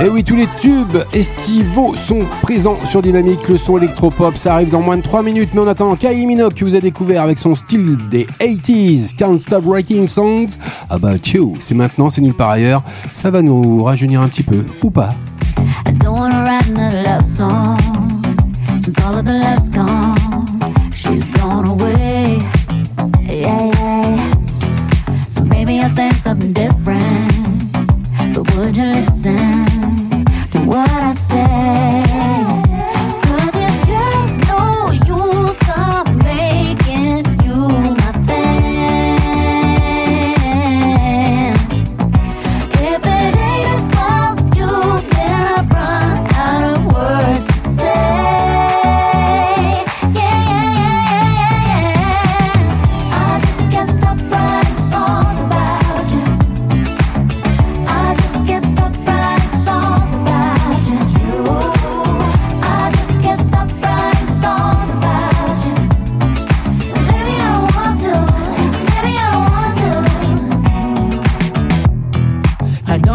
Et oui, tous les tubes estivaux sont présents sur Dynamique. Le son électropop, ça arrive dans moins de 3 minutes. Mais en attendant, Kylie Minogue qui vous a découvert avec son style des 80s, Can't Stop Writing Songs About You. C'est maintenant, c'est nulle part ailleurs. Ça va nous rajeunir un petit peu, ou pas So maybe I'll say something different what I say?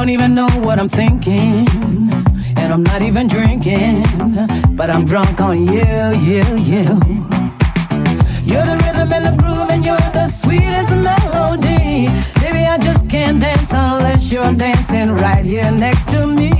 Don't even know what I'm thinking, and I'm not even drinking, but I'm drunk on you, you, you. You're the rhythm and the groove, and you're the sweetest melody. Baby, I just can't dance unless you're dancing right here next to me.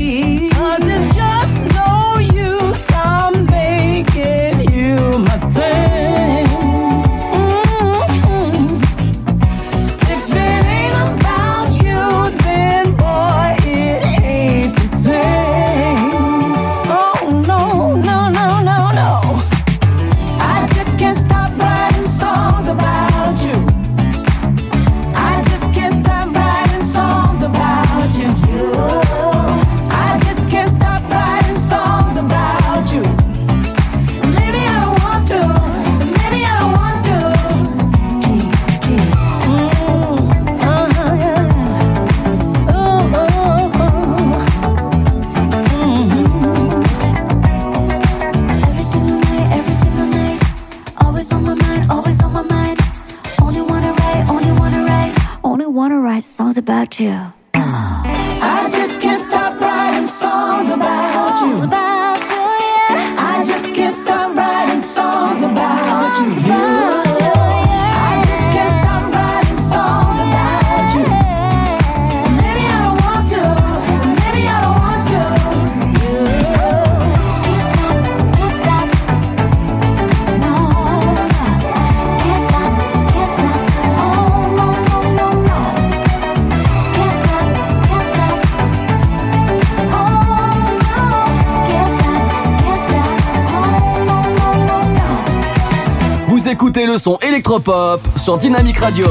Write songs about you. Écoutez le son électropop sur Dynamique Radio.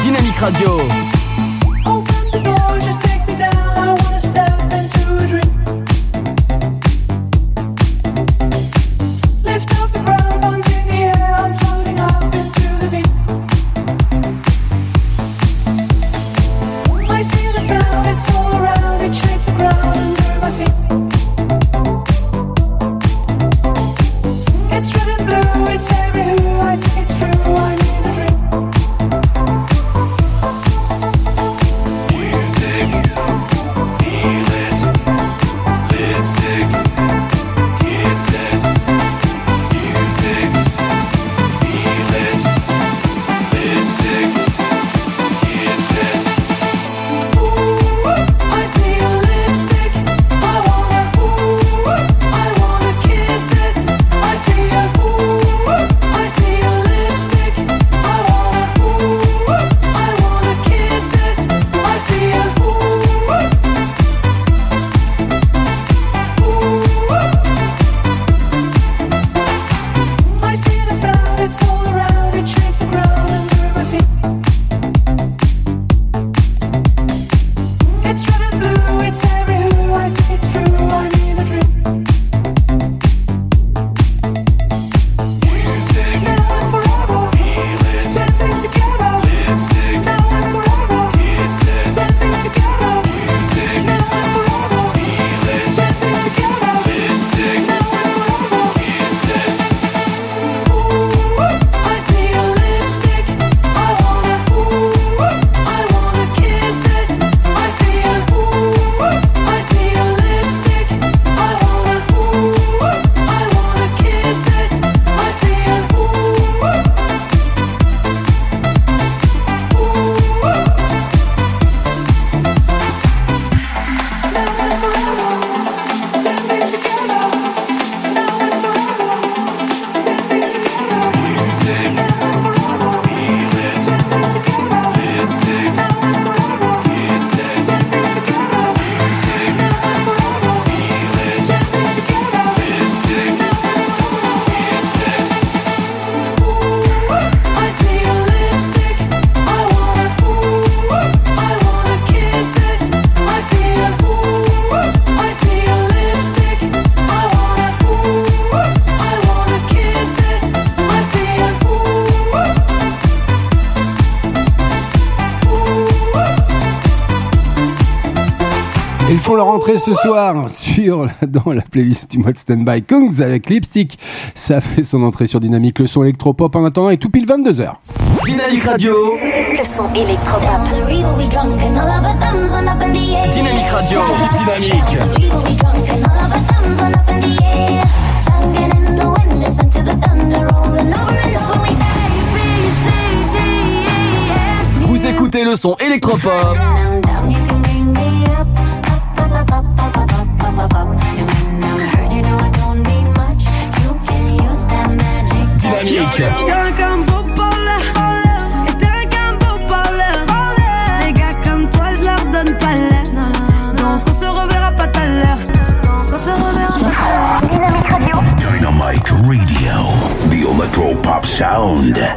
Dynamique Radio. Ce soir sur dans la playlist du mode Standby. Kungs avec Lipstick, ça fait son entrée sur Dynamique, le son électropop en attendant et tout pile 22h. Dynamique Radio. Le son électropop. Dynamique Radio. Dynamique. Vous écoutez le son électropop. Dynamique. Radio.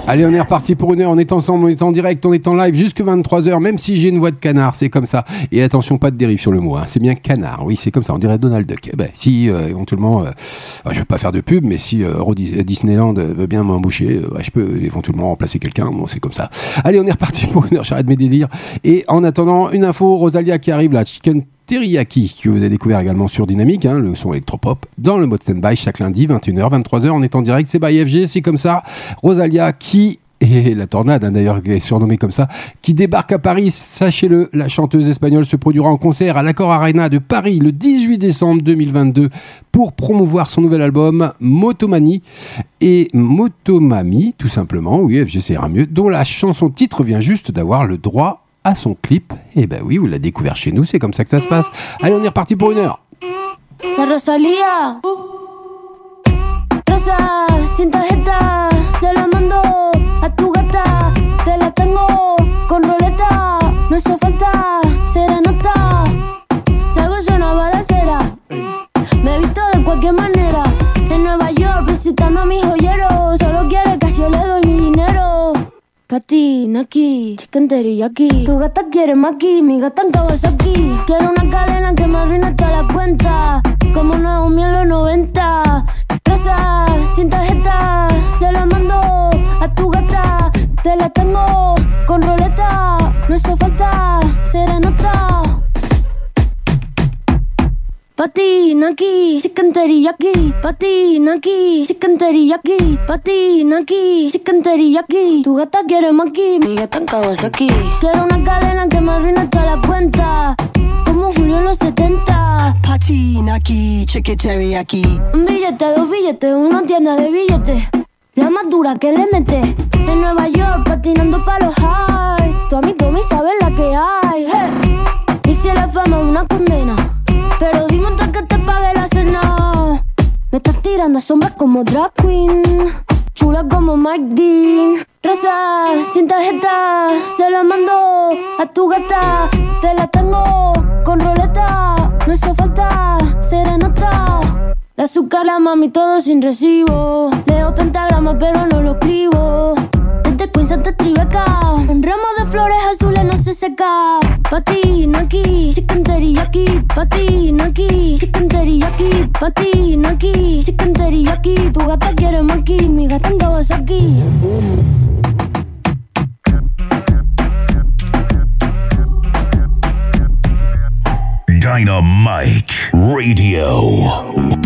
Allez, on est reparti pour une heure. On est ensemble, on est en direct, on est en live jusque 23h, même si j'ai une voix de canard, c'est comme ça. Et attention, pas de dérive sur le mot, hein. c'est bien canard. Oui, c'est comme ça, on dirait Donald Duck. Eh ben, si euh, éventuellement, euh, ah, je veux pas faire de pub, mais si euh, Dis- Disneyland veut bien m'embaucher, euh, ouais, je peux éventuellement remplacer quelqu'un. Bon, c'est comme ça. Allez, on est reparti (laughs) pour une heure, j'arrête mes délires. Et en attendant, une info, Rosalia qui arrive là, Chicken Teriyaki, que vous avez découvert également sur Dynamique, hein, le son électropop, dans le mode stand-by chaque lundi, 21h, 23h, on est en direct, c'est by FG, c'est comme ça. Rosalia qui et la tornade hein, d'ailleurs qui est surnommée comme ça, qui débarque à Paris, sachez-le, la chanteuse espagnole se produira en concert à l'Accor Arena de Paris le 18 décembre 2022 pour promouvoir son nouvel album Motomani et Motomami, tout simplement, oui, FG ça ira mieux, dont la chanson titre vient juste d'avoir le droit à son clip. Et ben oui, vous l'avez découvert chez nous, c'est comme ça que ça se passe. Allez, on est reparti pour une heure. La la la balacera, de manera. En Nueva York visitando a mi joyero, solo quiere Patina aquí, chicken teriyaki. Tu gata quiere maki, mi gata en Kawasaki. Quiero una cadena que me arruine toda la cuenta. Como Naomi en los 90. Rosa, sin tarjeta, se la mando a tu gata. Te la tengo con roleta, no hizo falta serenata. Patina aquí, chicken teriyaki. Patina aquí, chicken teriyaki. Patina aquí, chicken teriyaki. Tu gata quiere maki, mi gata en Kawasaki. Quiero una cadena que me arruine toda la cuenta. Como Julio en los 70. Patina aquí, chicken teriyaki. Un billete, dos billetes, una tienda de billetes. La más dura que le mete. En Nueva York, patinando pa' los highs. Tu amigo Tommy sabe la que hay. Hey. Y si la fama una condena. Pero dime antes que te pague la cena. Me estás tirando sombras como drag queen. Chula como Mike Dean. Rosa, sin tarjeta, se la mando a tu gata. Te la tengo con roleta. No hizo falta serenata. De azúcar la mami todo sin recibo. Leo pentagrama pero no lo escribo. Desde Queens Tribeca. Un ramo de flores azules no se seca. Patina aquí, chicken teriyaki. Patina aquí, chicken teriyaki. Patina aquí, chicken teriyaki. Tu gata quiere maki, mi gata en Kawasaki. Dynamite Radio.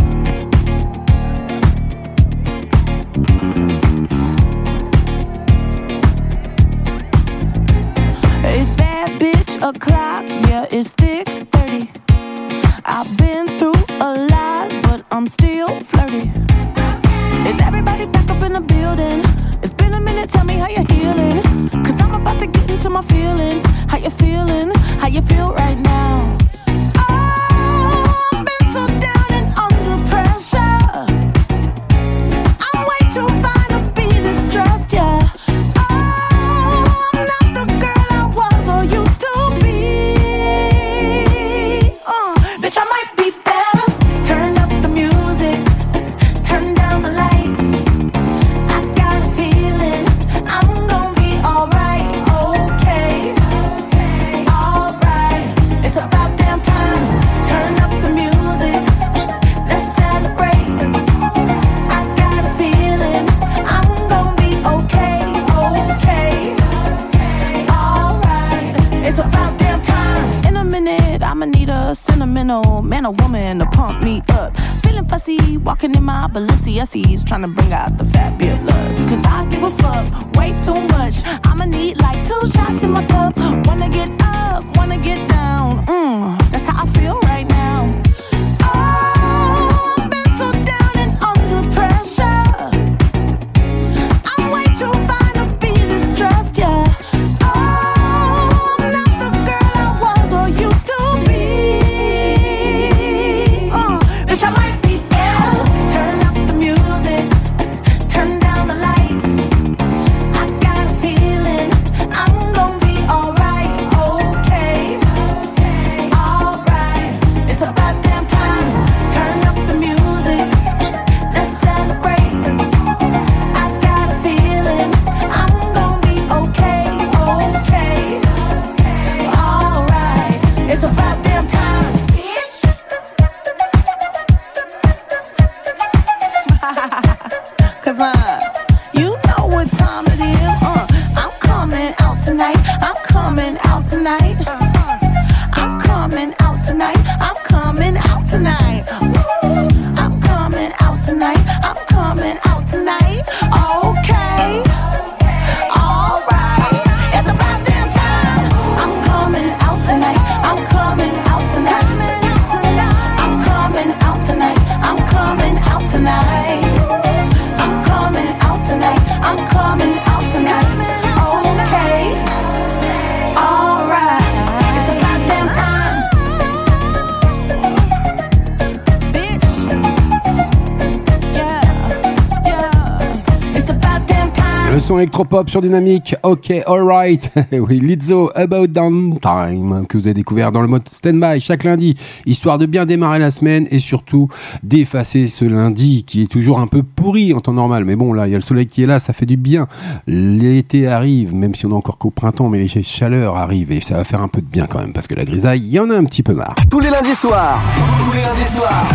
Électropop sur Dynamique, ok, alright. (laughs) oui, Lizzo, About Downtime, que vous avez découvert dans le mode stand-by chaque lundi, histoire de bien démarrer la semaine et surtout d'effacer ce lundi qui est toujours un peu pourri en temps normal. Mais bon, là, il y a le soleil qui est là, ça fait du bien. L'été arrive, même si on est encore qu'au printemps, mais les chaleurs arrivent et ça va faire un peu de bien quand même parce que la grisaille, il y en a un petit peu marre. Lundis soirs. Tous les lundis soirs.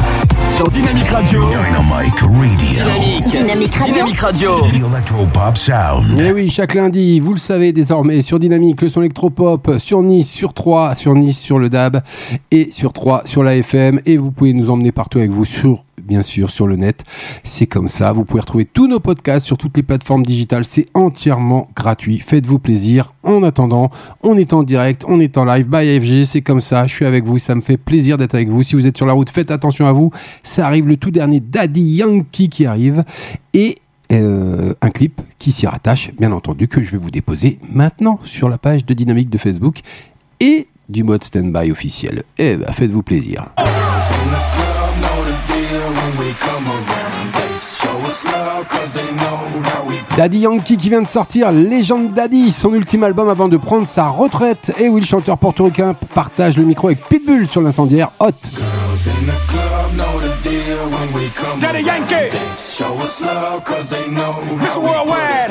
Sur Dynamique Radio. Dynamic Radio. Dynamique. Dynamique Radio. Dynamique Radio. Electropop Sound. Et oui, chaque lundi, vous le savez désormais, sur Dynamique, le son électropop, sur Nice, sur 3, sur Nice, sur le DAB, et sur 3, sur la FM, et vous pouvez nous emmener partout avec vous sur bien sûr sur le net. C'est comme ça, vous pouvez retrouver tous nos podcasts sur toutes les plateformes digitales, c'est entièrement gratuit. Faites-vous plaisir. En attendant, on est en direct, on est en live by FG, c'est comme ça, je suis avec vous, ça me fait plaisir d'être avec vous. Si vous êtes sur la route, faites attention à vous. Ça arrive le tout dernier Daddy Yankee qui arrive et euh, un clip qui s'y rattache, bien entendu, que je vais vous déposer maintenant sur la page de Dynamique de Facebook et du mode stand-by officiel. Eh ben, faites-vous plaisir. Daddy Yankee qui vient de sortir Légende Daddy, son ultime album avant de prendre sa retraite. Et oui, le chanteur portoricain partage le micro avec Pitbull sur l'incendiaire Hot. Daddy Yankee. Show us love cause they know It's worldwide.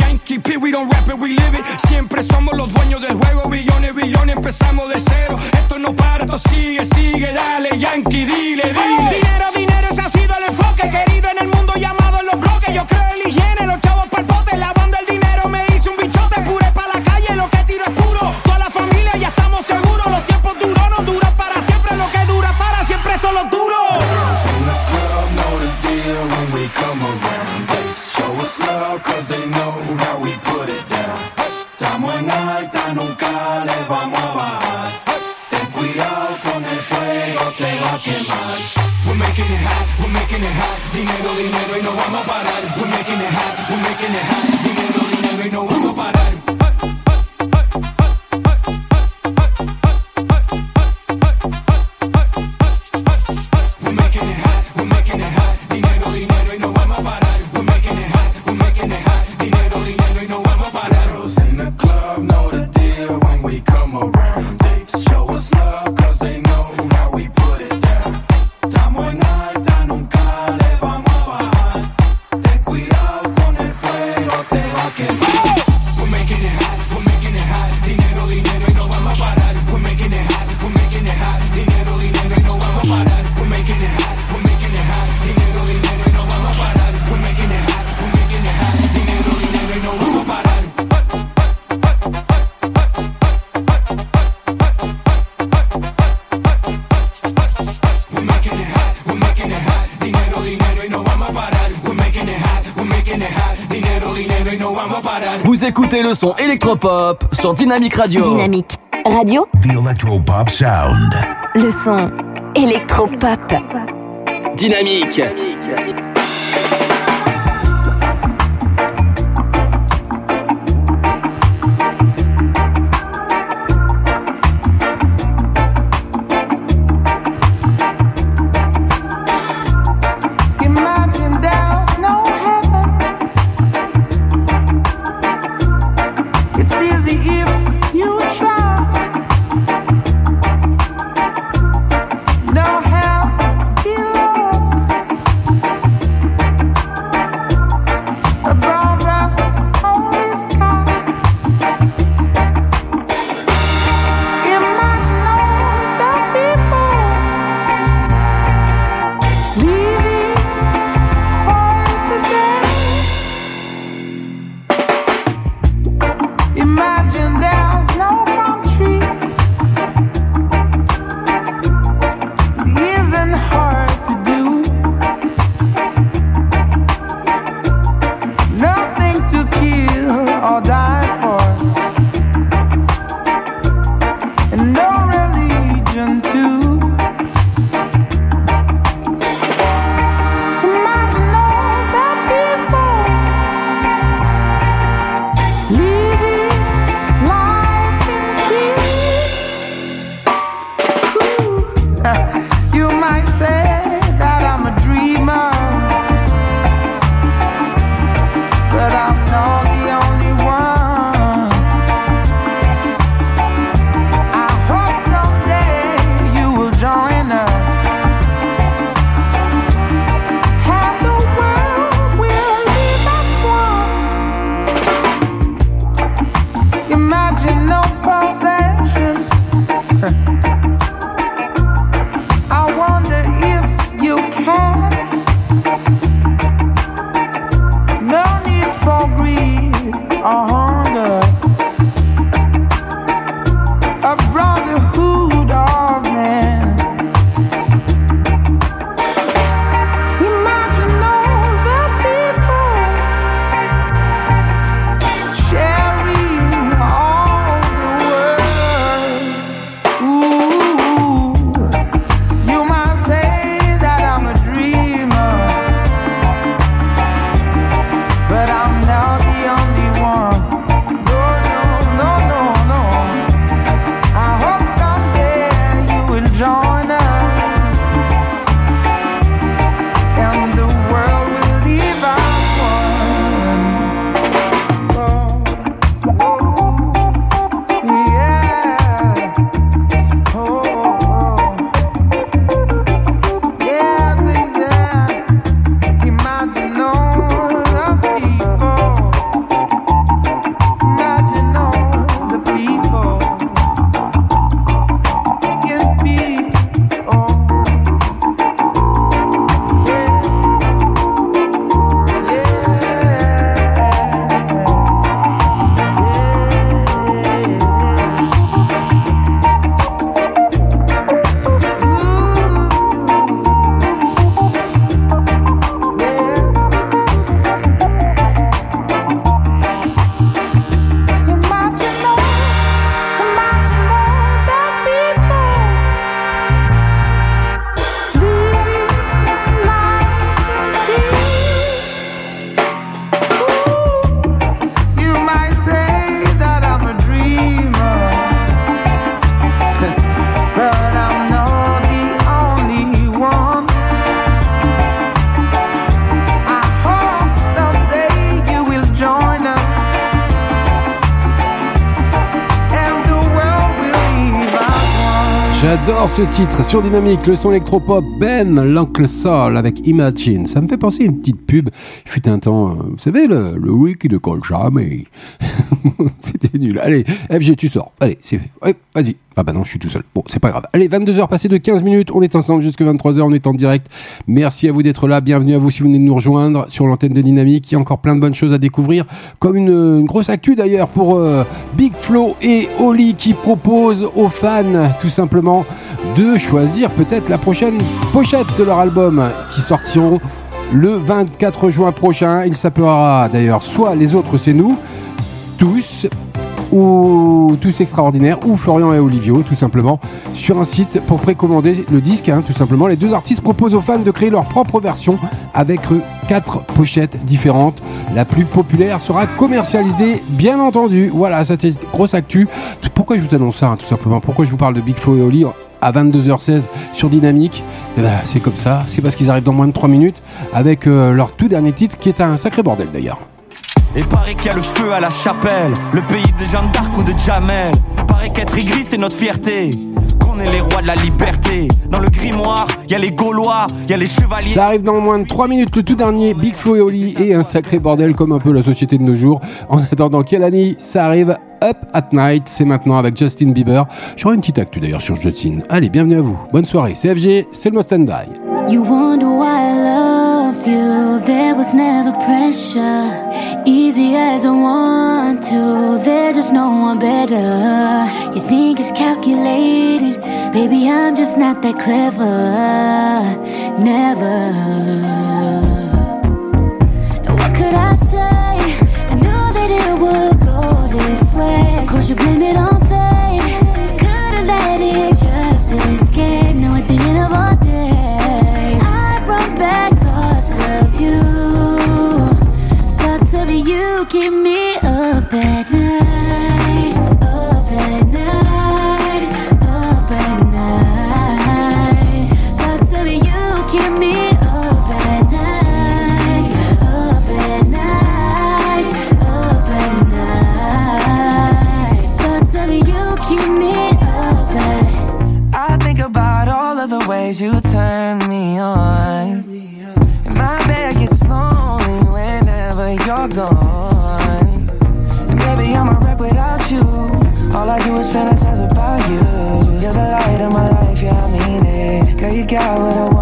We don't rap it, we live it. Siempre somos los dueños del juego. Billones, billones, empezamos de cero. Esto no para, esto sigue, sigue. Dale, Yankee, dile, dile. Le son électropop sur Dynamique Radio. Dynamique Radio, The Electropop Sound. le son électropop. Dynamique. Ce titre sur Dynamique, le son électropop Ben, l'Oncle Sol avec Imagine. Ça me fait penser à une petite pub. Il fut un temps, euh, vous savez, le, le de colle jamais. (laughs) C'était nul. Allez, FG, tu sors. Allez, c'est fait. Ouais, vas-y. Ah bah non, je suis tout seul. Bon, c'est pas grave. Allez, 22h passées de 15 minutes. On est ensemble jusqu'à 23h. On est en direct. Merci à vous d'être là. Bienvenue à vous si vous venez de nous rejoindre sur l'antenne de Dynamique. Il y a encore plein de bonnes choses à découvrir. Comme une, une grosse actu d'ailleurs pour euh, Big Flo et Oli qui proposent aux fans tout simplement de choisir peut-être la prochaine pochette de leur album qui sortiront le 24 juin prochain. Il s'appellera d'ailleurs soit Les autres c'est nous, tous ou tous extraordinaires ou Florian et Olivio tout simplement sur un site pour précommander le disque hein, tout simplement. Les deux artistes proposent aux fans de créer leur propre version avec quatre pochettes différentes. La plus populaire sera commercialisée bien entendu. Voilà c'était grosse actu. Pourquoi je vous annonce ça hein, tout simplement? Pourquoi je vous parle de Big Flo et Oli à 22h16 sur Dynamique? Eh ben, c'est comme ça. C'est parce qu'ils arrivent dans moins de 3 minutes avec euh, leur tout dernier titre qui est un sacré bordel d'ailleurs Et paraît qu'il y a le feu à la chapelle, le pays de Jeanne d'Arc ou de Jamel. Paraît qu'être aigri c'est notre fierté, qu'on est les rois de la liberté. Dans le grimoire, il y a les Gaulois, il y a les chevaliers. Ça arrive dans moins de 3 minutes, le tout dernier Big Flo et Oli et un sacré bordel comme un peu la société de nos jours. En attendant, quelle année ça arrive? Up at Night, c'est maintenant avec Justin Bieber. J'aurai une petite actu d'ailleurs sur Justin. Allez, bienvenue à vous. Bonne soirée. CFG, c'est le Must and Die. You wonder why I love you. There was never pressure. Easy as I want to. There's just no one better. You think it's calculated. Baby, I'm just not that clever. Never. What could I say? I knew that it would go this way. Of course, you blame it on keep me up at night. Up at night. Up at night. Thoughts of you keep me up at night. Up at night. Up at night. Thoughts of you keep me up at I think about all of the ways you turn me on. And my bed gets lonely whenever you're gone. Fantasize about you. You're the light of my life, yeah, I mean it. Girl, you got what I want,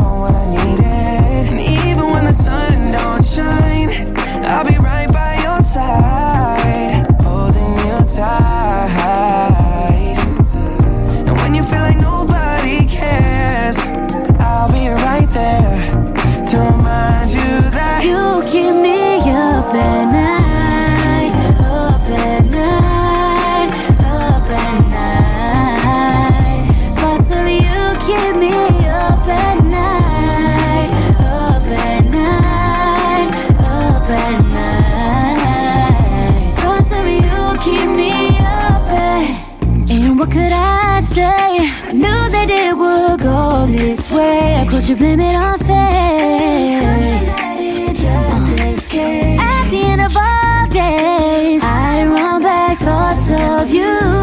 Of you blame it on fate. At the end of our days, I run back thoughts of you.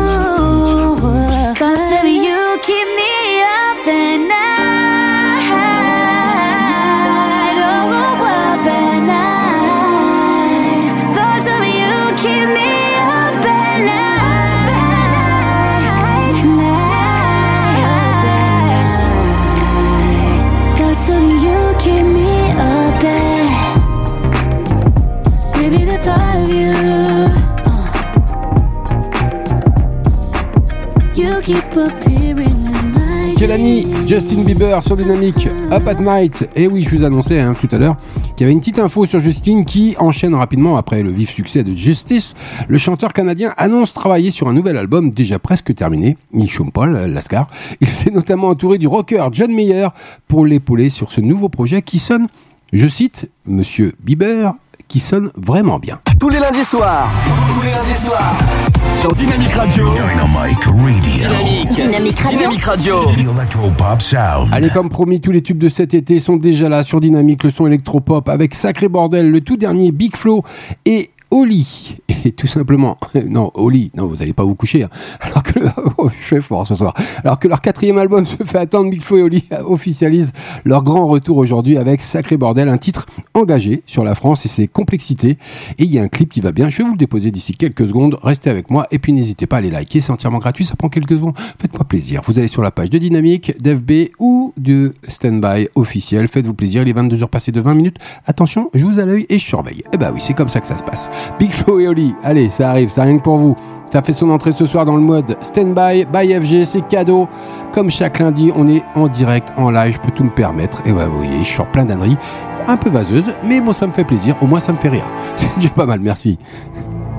Justin Bieber sur Dynamique, Up at Night. Et oui, je vous annonçais hein, tout à l'heure qu'il y avait une petite info sur Justin qui enchaîne rapidement après le vif succès de Justice. Le chanteur canadien annonce travailler sur un nouvel album déjà presque terminé. Il chôme pas, Lascar. Il s'est notamment entouré du rocker John Mayer pour l'épauler sur ce nouveau projet qui sonne, je cite, Monsieur Bieber, qui sonne vraiment bien. Tous les lundis soirs. Tous les lundis soirs. Sur Dynamique Radio. Dynamic Radio. Dynamique. Dynamique Radio. Dynamique Radio. The Electropop Sound. Allez, comme promis, tous les tubes de cet été sont déjà là sur Dynamique, le son électropop avec Sacré Bordel, le tout dernier Big Flow et Oli. Et tout simplement, (laughs) non, Oli, non, vous n'allez pas vous coucher. hein. Alors que, (laughs) oh, je ce soir. Alors que leur quatrième album se fait attendre, Big Flow et Oli (laughs) officialisent leur grand retour aujourd'hui avec Sacré Bordel, un titre engagé sur la France et ses complexités. Et il y a un clip qui va bien. Je vais vous le déposer d'ici quelques secondes. Restez avec moi et puis n'hésitez pas à les liker. C'est entièrement gratuit. Ça prend quelques secondes. Faites-moi plaisir. Vous allez sur la page de Dynamique, d'FB ou de Standby officiel. Faites-vous plaisir. Il est 22h passées de 20 minutes. Attention, je vous à l'œil et je surveille. Et bah oui, c'est comme ça que ça se passe. Big Flo et Oli. Allez, ça arrive. Ça rien que pour vous. Ça fait son entrée ce soir dans le mode Standby by FG. C'est cadeau. Comme chaque lundi, on est en direct, en live. Je peux tout me permettre. Et ouais, vous voyez, je suis en plein d'âneries. un peu vaseuse, mais moi ça me fait plaisir, au moins ça me fait rire. (laughs) C'est déjà pas mal, merci.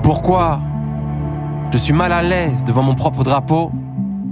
Pourquoi je suis mal à l'aise devant mon propre drapeau?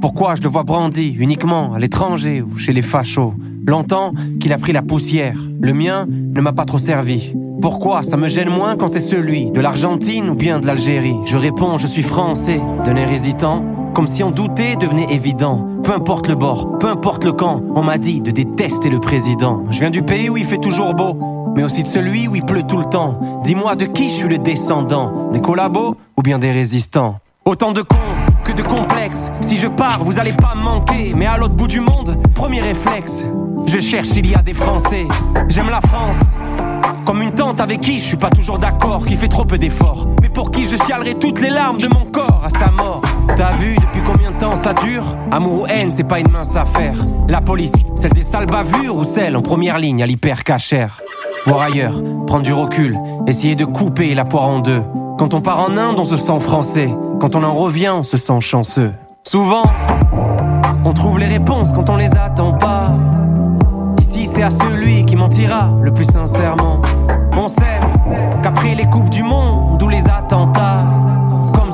Pourquoi je le vois brandi uniquement à l'étranger ou chez les fachos? Longtemps qu'il a pris la poussière, le mien ne m'a pas trop servi. Pourquoi ça me gêne moins quand c'est celui de l'Argentine ou bien de l'Algérie? Je réponds, je suis français, d'un air hésitant, comme si en douter devenait évident. Peu importe le bord, peu importe le camp, on m'a dit de détester le président. Je viens du pays où il fait toujours beau, mais aussi de celui où il pleut tout le temps. Dis-moi de qui je suis le descendant, des collabos ou bien des résistants? Autant de cons de complexes. Si je pars, vous allez pas manquer. Mais à l'autre bout du monde, premier réflexe. Je cherche s'il y a des Français. J'aime la France. Comme une tante avec qui je suis pas toujours d'accord, qui fait trop peu d'efforts. Mais pour qui je chialerai toutes les larmes de mon corps à sa mort? T'as vu depuis combien de temps ça dure? Amour ou haine, c'est pas une mince affaire. La police, celle des sales bavures ou celle en première ligne à l'hyper cachère. Voir ailleurs, prendre du recul, essayer de couper la poire en deux. Quand on part en Inde, on se sent français. Quand on en revient, on se sent chanceux. Souvent, on trouve les réponses quand on les attend pas. Ici, c'est à celui qui mentira le plus sincèrement. On sait qu'après les coupes du monde ou les attentats,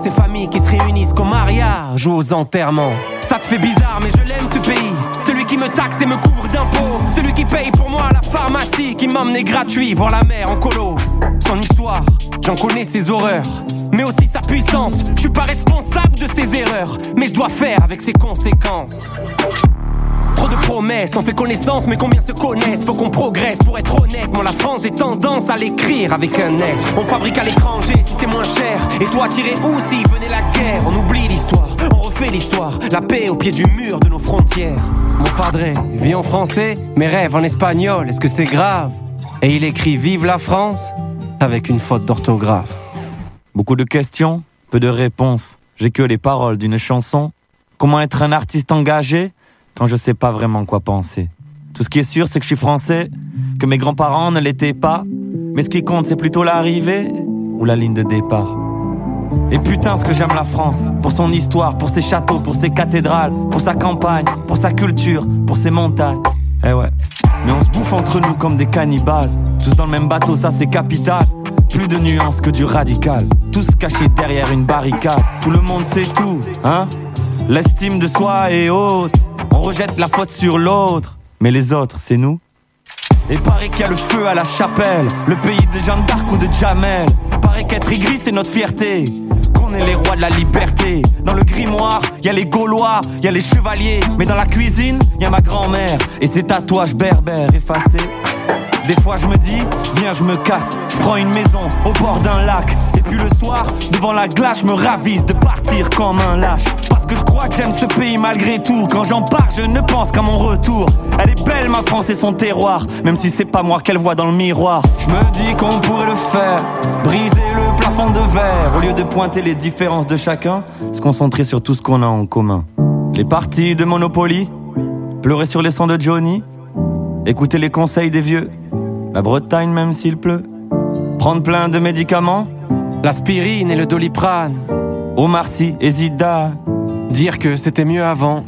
ces familles qui se réunissent qu'au mariage ou aux enterrements. Ça te fait bizarre, mais je l'aime ce pays. Celui qui me taxe et me couvre d'impôts. Celui qui paye pour moi la pharmacie, qui m'emmenait gratuit voir la mer en colo. Son histoire, j'en connais ses horreurs. Mais aussi sa puissance, je suis pas responsable de ses erreurs, mais je dois faire avec ses conséquences. Trop de promesses, on fait connaissance, mais combien se connaissent? Faut qu'on progresse pour être honnête. Moi, la France, j'ai tendance à l'écrire avec un S. On fabrique à l'étranger si c'est moins cher. Et toi, tirer où si venait la guerre? On oublie l'histoire, on refait l'histoire. La paix au pied du mur de nos frontières. Mon padré vit en français, mes rêves en espagnol. Est-ce que c'est grave? Et il écrit Vive la France avec une faute d'orthographe. Beaucoup de questions, peu de réponses. J'ai que les paroles d'une chanson. Comment être un artiste engagé? Quand je sais pas vraiment quoi penser Tout ce qui est sûr, c'est que je suis français, que mes grands-parents ne l'étaient pas. Mais ce qui compte, c'est plutôt l'arrivée ou la ligne de départ. Et putain, ce que j'aime la France, pour son histoire, pour ses châteaux, pour ses cathédrales, pour sa campagne, pour sa culture, pour ses montagnes. Eh ouais. Mais on se bouffe entre nous comme des cannibales. Tous dans le même bateau, ça c'est capital. Plus de nuances que du radical. Tous cachés derrière une barricade. Tout le monde sait tout, hein L'estime de soi est haute. On rejette la faute sur l'autre. Mais les autres, c'est nous. Et paraît qu'il y a le feu à la chapelle, le pays de Jeanne d'Arc ou de Jamel. Paraît qu'être aigri, c'est notre fierté. Qu'on est les rois de la liberté. Dans le grimoire, il y a les Gaulois, il y a les chevaliers. Mais dans la cuisine, il y a ma grand-mère et ses tatouages berbères effacés. Des fois je me dis, viens je me casse, je prends une maison au bord d'un lac. Et puis le soir, devant la glace, je me ravise de partir comme un lâche. Parce que je crois que j'aime ce pays malgré tout. Quand j'en pars, je ne pense qu'à mon retour. Elle est belle ma France et son terroir, même si c'est pas moi qu'elle voit dans le miroir. Je me dis qu'on pourrait le faire, briser le plafond de verre. Au lieu de pointer les différences de chacun, se concentrer sur tout ce qu'on a en commun. Les parties de Monopoly, pleurer sur les sons de Johnny, écouter les conseils des vieux. La Bretagne même s'il pleut. Prendre plein de médicaments. L'aspirine et le doliprane. Omar Sy et Zidane. Dire que c'était mieux avant.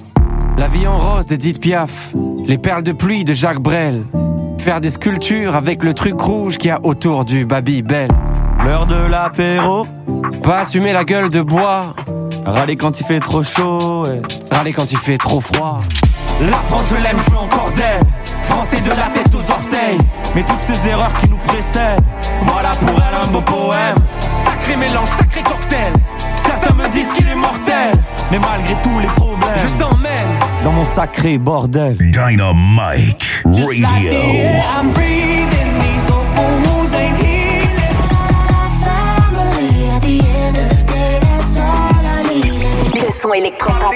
La vie en rose d'Edith Piaf. Les perles de pluie de Jacques Brel. Faire des sculptures avec le truc rouge qu'il y a autour du Babybel. L'heure de l'apéro. Pas assumer la gueule de bois. Râler quand il fait trop chaud. Râler quand il fait trop froid. La France, je l'aime, je veux encore d'elle. Français de la tête aux orteils. Mais toutes ces erreurs qui nous précèdent. Voilà pour elle un beau poème. Sacré mélange, sacré cocktail. Certains me disent qu'il est mortel. Mais malgré tous les problèmes, je t'emmène dans mon sacré bordel. Dynamite Radio. All I need. Le son électropop.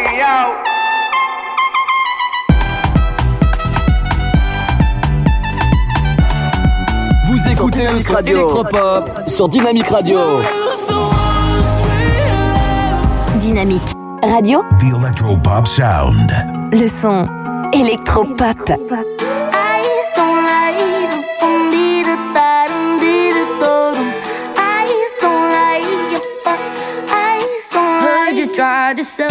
Vous écoutez le son électropop sur Dynamique Radio. Dynamique Radio, The Electropop Sound. le son électropop. Eyes don't lie, dum dee da da dum dee da do dum. Eyes don't lie, but eyes don't lie. Heard you try to sell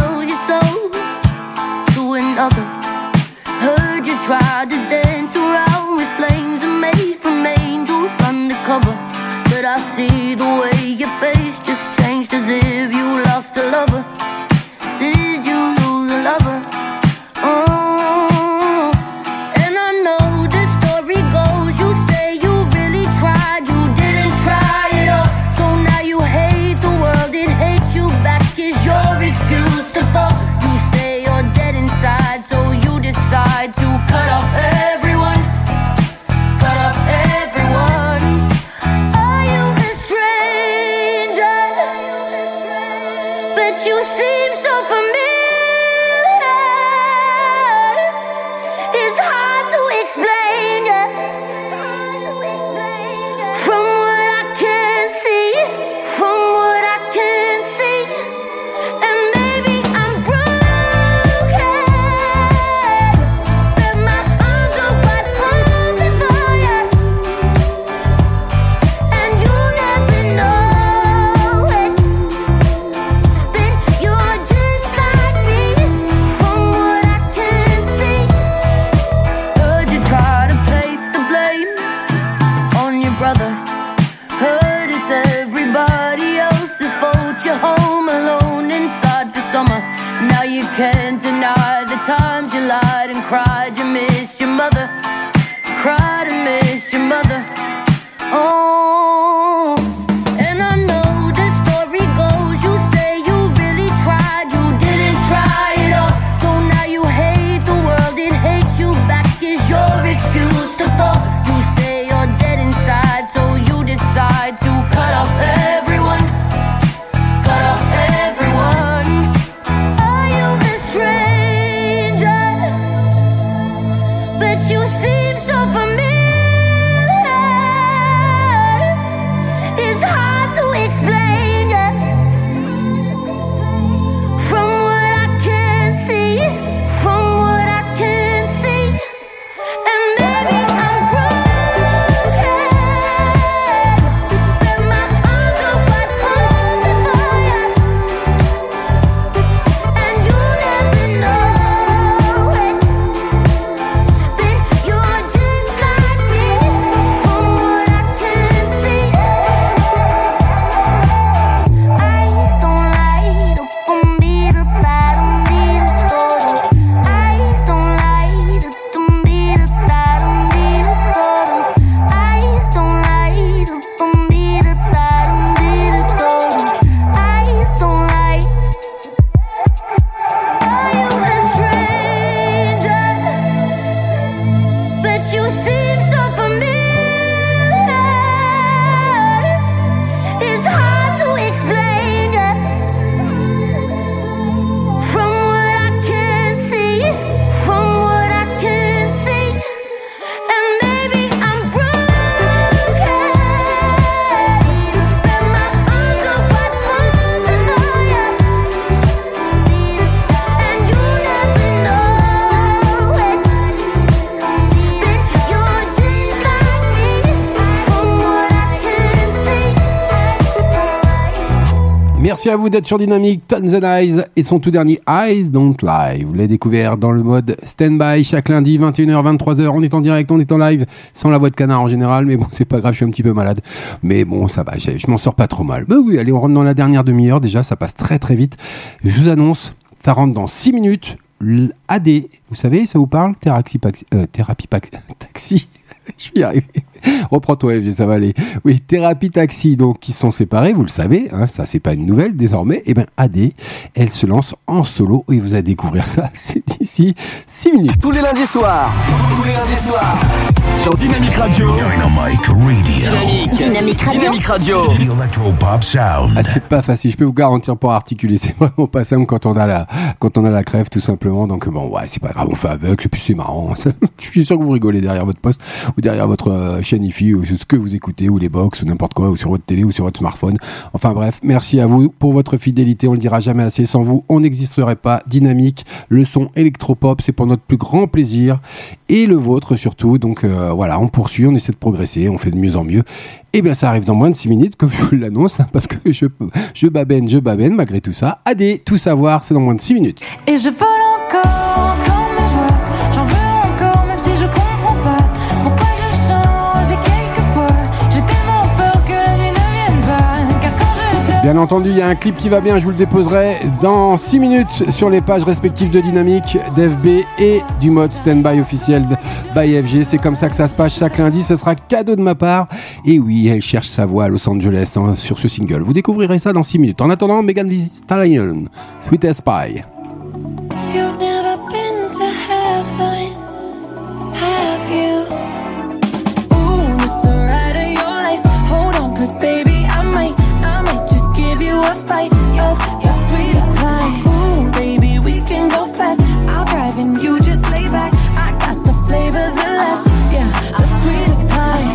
À vous d'être sur Dynamique, Tons and Eyes et son tout dernier Eyes Don't Lie. Vous l'avez découvert dans le mode stand-by chaque lundi 21h 23h. On est en direct, on est en live sans la voix de canard en général, mais bon c'est pas grave, je suis un petit peu malade. Mais bon ça va, je m'en sors pas trop mal. Bah oui, allez on rentre dans la dernière demi-heure déjà, ça passe très très vite. Je vous annonce, ça rentre dans 6 minutes. L'AD, vous savez, ça vous parle? Thérapie euh, Thérapie (laughs) Taxi. (laughs) Je vais y arriver. Reprends-toi, FG, ça va aller. Oui, thérapie taxi, donc qui sont séparés, vous le savez, hein, ça c'est pas une nouvelle désormais. Et ben AD, elle se lance en solo et vous allez découvrir ça (laughs) c'est d'ici 6 minutes. Tous les lundis soirs. Tous les lundis soirs. Sur Dynamique Radio. Dynamic Radio. Dynamique Radio. Dynamique Radio. The Electropop Sound. Ah, c'est pas facile, je peux vous garantir pour articuler, (laughs) c'est vraiment pas simple quand on a la quand on a la crève tout simplement. Donc bon, ouais, c'est pas grave, on fait avec et puis c'est marrant. (laughs) je suis sûr que vous rigolez derrière votre poste ou derrière votre euh, chaîne Ou ce que vous écoutez ou les box ou n'importe quoi ou sur votre télé ou sur votre smartphone. Enfin bref, merci à vous pour votre fidélité, on le dira jamais assez. Sans vous, on n'existerait pas. Dynamique, le son électropop, c'est pour notre plus grand plaisir et le vôtre surtout. Donc euh, voilà, on poursuit, on essaie de progresser, on fait de mieux en mieux. Et bien ça arrive dans moins de 6 minutes, comme je vous l'annonce, hein, parce que je, je babène, je babène malgré tout ça. AD, tout savoir, c'est dans moins de 6 minutes. Et je vole Bien entendu, il y a un clip qui va bien, je vous le déposerai dans 6 minutes sur les pages respectives de Dynamique, d'FB et du mode Standby officiel by FG. C'est comme ça que ça se passe chaque lundi, ce sera cadeau de ma part. Et oui, elle cherche sa voix à Los Angeles hein, sur ce single. Vous découvrirez ça dans 6 minutes. En attendant, Megan Thee Stallion, Sweet as bite of your sweetest pie. Ooh, baby, we can go fast. I'll drive and you just lay back. I got the flavor, the last, yeah, the sweetest pie.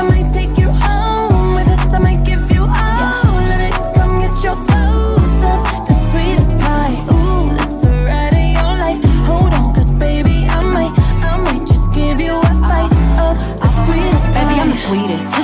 I might take you home with us. I might give you all of it. Come get your dose of the sweetest pie. Ooh, that's the ride of your life. Hold on, cause baby, I might, I might just give you a bite of the sweetest pie. Baby, I'm the sweetest.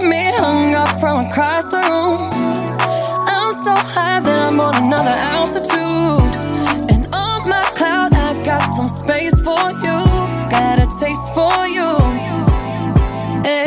Got me hung up from across the room. I'm so high that I'm on another altitude.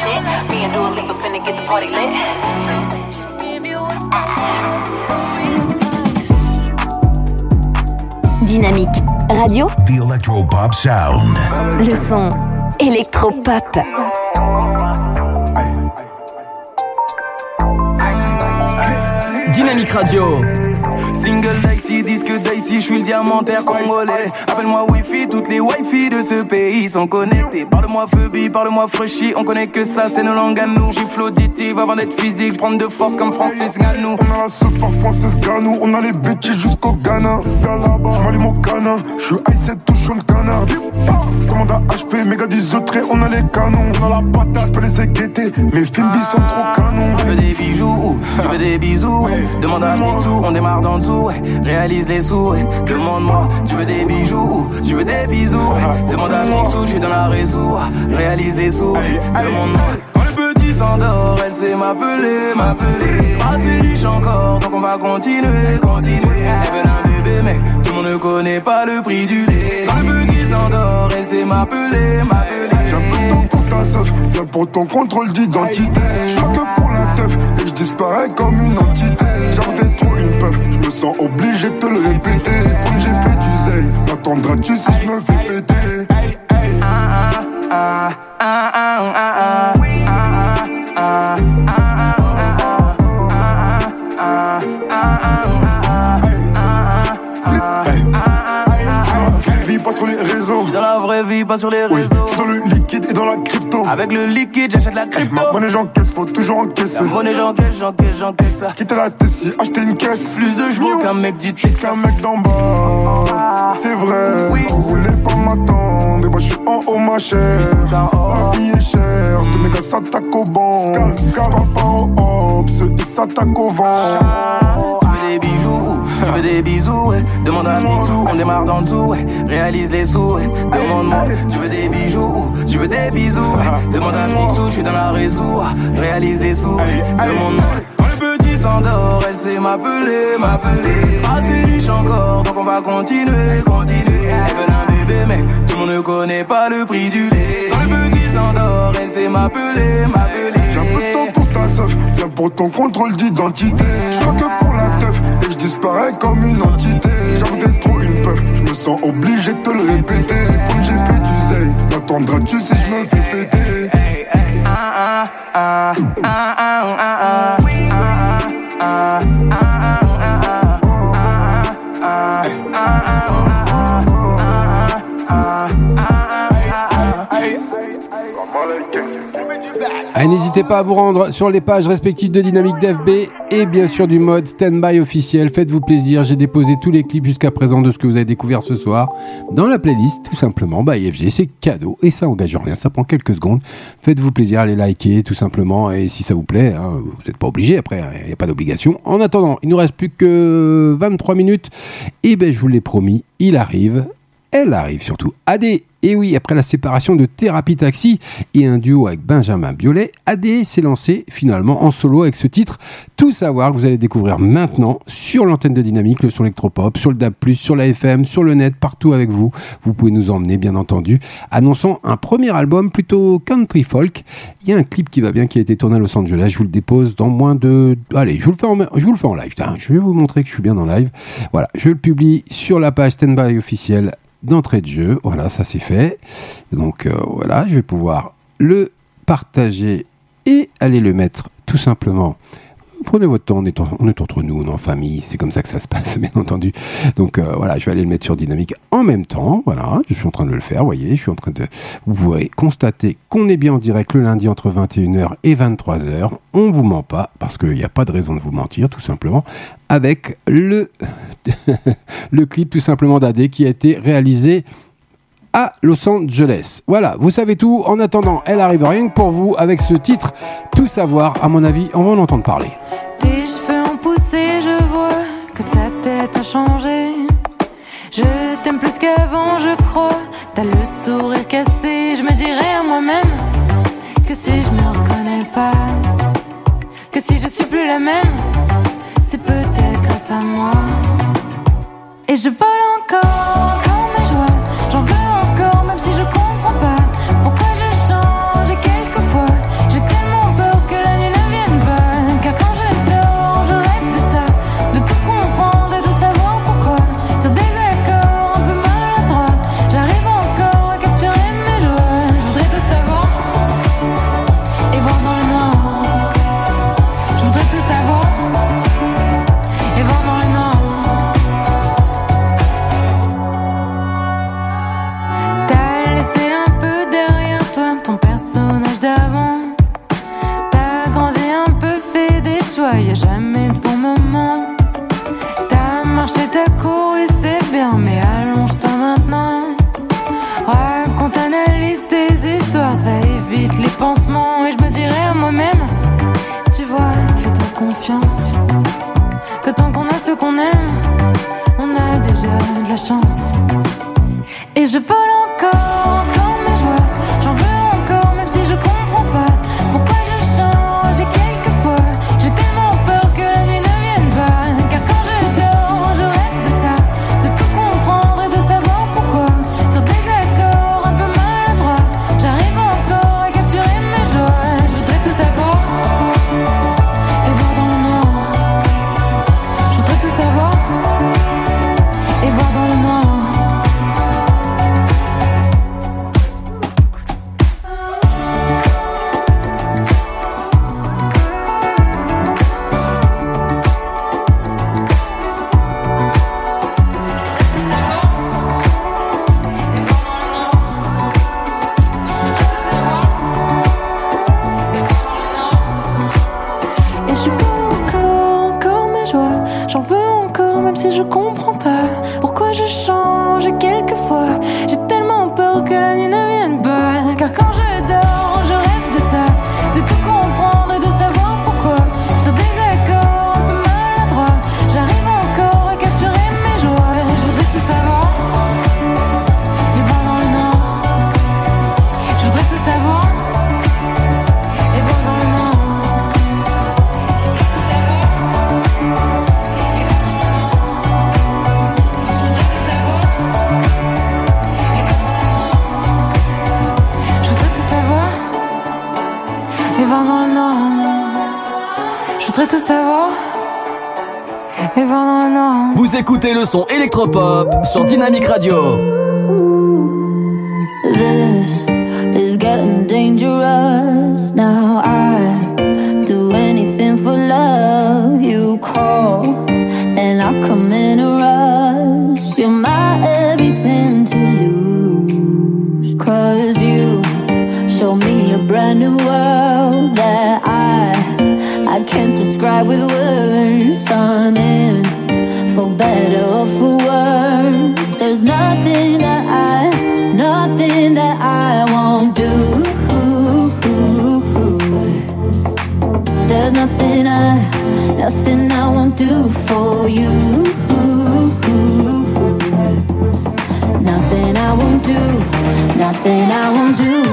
shit. Me and Dua Lipa finna get the party lit. Dynamique radio, The Electropop sound. le son électropop. Dynamique Radio. Single Dicey, disque Dicey, je suis le diamantaire congolais. Appelle-moi Wi-Fi, toutes les Wi-Fi de ce pays sont connectées. Parle-moi Phoebe, parle-moi Freshie, on connaît que ça, c'est nos langues à nous. Gifle auditive avant d'être physique, prendre de force comme Francis Ganou. On a la super française Ganou, on a les bitches jusqu'au Ghana. J'viens là-bas, j'm'allume au canin, j'suis I7 touche le canard. Commande à HP, méga 10 autres, on a les canons. On a la patate, j'peux les guetter, mes films sont trop canons. Tu veux des bijoux, tu veux des bisous, demande à Mitsou, on démarre d'en dessous, réalise les sous, demande-moi, tu veux des bijoux, tu veux des bisous, ouais. demande à Mitsou, je suis dans la réseau, réalise les sous, demande-moi. S'endort, elle sait m'appeler, m'appeler. Assez riche encore, donc on va continuer, continuer. Elle veut un bébé, mais tout le monde ne connaît pas le prix du lait. Quand s'endort, elle sait m'appeler, peu de temps pour ta seuf, viens pour ton contrôle d'identité. Je que pour la teuf, et je disparais comme une entité. Genre t'es trop une peuf, je me sens obligé de te le répéter. Comme j'ai fait du zèle, m'attendras-tu si je me fais péter? Ah, ah, ah, ah, ah, ah, ah. Ah, pas sur les Oui, réseaux. j'suis dans le liquide et dans la crypto. Avec le liquide, j'achète la crypto. Ma monnaie j'encaisse, faut toujours encaisser. La monnaie, j'encaisse, j'encaisse, j'encaisse ça. Quitter la Tessie, acheter une caisse. Plus de chevaux qu'un mec du Texas. qu'un mec d'en bas. C'est vrai, vous voulez pas m'attendre. Et moi j'suis en haut, ma chère. La vie est chère, tous mes gars s'attaquent au banc. Scal, pas au hop, ceux qui s'attaquent au vent. Tu veux des bisous, ouais. demande à Mitsou, on démarre d'en dessous, ouais. réalise les sous, ouais. demande-moi, tu veux des bijoux, tu veux des bisous, ouais. demande à Mitsou, je suis dans la réseau, réalise les sous, ouais. demande-moi. Quand le petit s'endort, elle sait m'appeler, m'appeler. Assez riche encore, donc on va continuer, continuer. Elle veut un bébé, mais tout le monde ne connaît pas le prix du lait. Quand le petit s'endort, elle sait m'appeler, m'appeler. Viens pour ton contrôle d'identité. Je que pour la teuf, et je disparais comme une entité. Genre t'es trop une peuf, je me sens obligé de te le répéter. Comme j'ai fait du zèle, m'attendras-tu si je me fais péter? Ah, ah, ah, ah, ah, ah, ah. Allez, n'hésitez pas à vous rendre sur les pages respectives de Dynamique DFB et bien sûr du mode Standby officiel. Faites-vous plaisir, j'ai déposé tous les clips jusqu'à présent de ce que vous avez découvert ce soir dans la playlist, tout simplement. Bah, IFG, c'est cadeau et ça engage rien, ça prend quelques secondes. Faites-vous plaisir, allez liker tout simplement et si ça vous plaît, hein, vous n'êtes pas obligé après, il n'y a pas d'obligation. En attendant, il nous reste plus que 23 minutes et ben je vous l'ai promis, il arrive elle arrive surtout. AD, et oui, après la séparation de Thérapie Taxi et un duo avec Benjamin Biolay, AD s'est lancé finalement en solo avec ce titre Tout savoir vous allez découvrir maintenant sur l'antenne de Dynamique, le son électropop, sur le DAB+, sur la FM, sur le net, partout avec vous. Vous pouvez nous emmener, bien entendu, annonçant un premier album plutôt country folk. Il y a un clip qui va bien qui a été tourné à Los Angeles. Je vous le dépose dans moins de... Allez, je vous le fais en, live. Je vais vous montrer que je suis bien en live. Voilà, je le publie sur la page Standby officielle d'entrée de jeu. Voilà, ça c'est fait. Donc euh, voilà, je vais pouvoir le partager et aller le mettre tout simplement. Prenez votre temps, on est, entre nous, on est en famille, c'est comme ça que ça se passe, (laughs) bien entendu. Donc euh, voilà, je vais aller le mettre sur Dynamique en même temps. Voilà, je suis en train de le faire, vous voyez, je suis en train de. Vous pourrez constater qu'on est bien en direct le lundi entre 21h et 23h. On vous ment pas, parce qu'il n'y a pas de raison de vous mentir, tout simplement, avec le, (laughs) le clip tout simplement d'AD qui a été réalisé à Los Angeles. Voilà, vous savez tout. En attendant, elle arrive rien que pour vous avec ce titre. Tout savoir, à mon avis, on va en entendre parler. Tes cheveux ont poussé, je vois que ta tête a changé. Je t'aime plus qu'avant, je crois. T'as le sourire cassé, je me dirais à moi-même que si je me reconnais pas, que si je suis plus la même, c'est peut-être grâce à moi. Et je vole encore, encore mes joies. J'en veux si je confiance. Que tant qu'on a ce qu'on aime, on a déjà de la chance. Et je vole encore, encore et voir dans le nord. Je voudrais tout savoir et voir dans le nord. Vous écoutez le son électropop sur Dynamic Radio. This is getting dangerous. Now I with words. I'm in for better or for worse. There's nothing that I, nothing that I won't do. There's nothing I, nothing I won't do for you. Nothing I won't do, nothing I won't do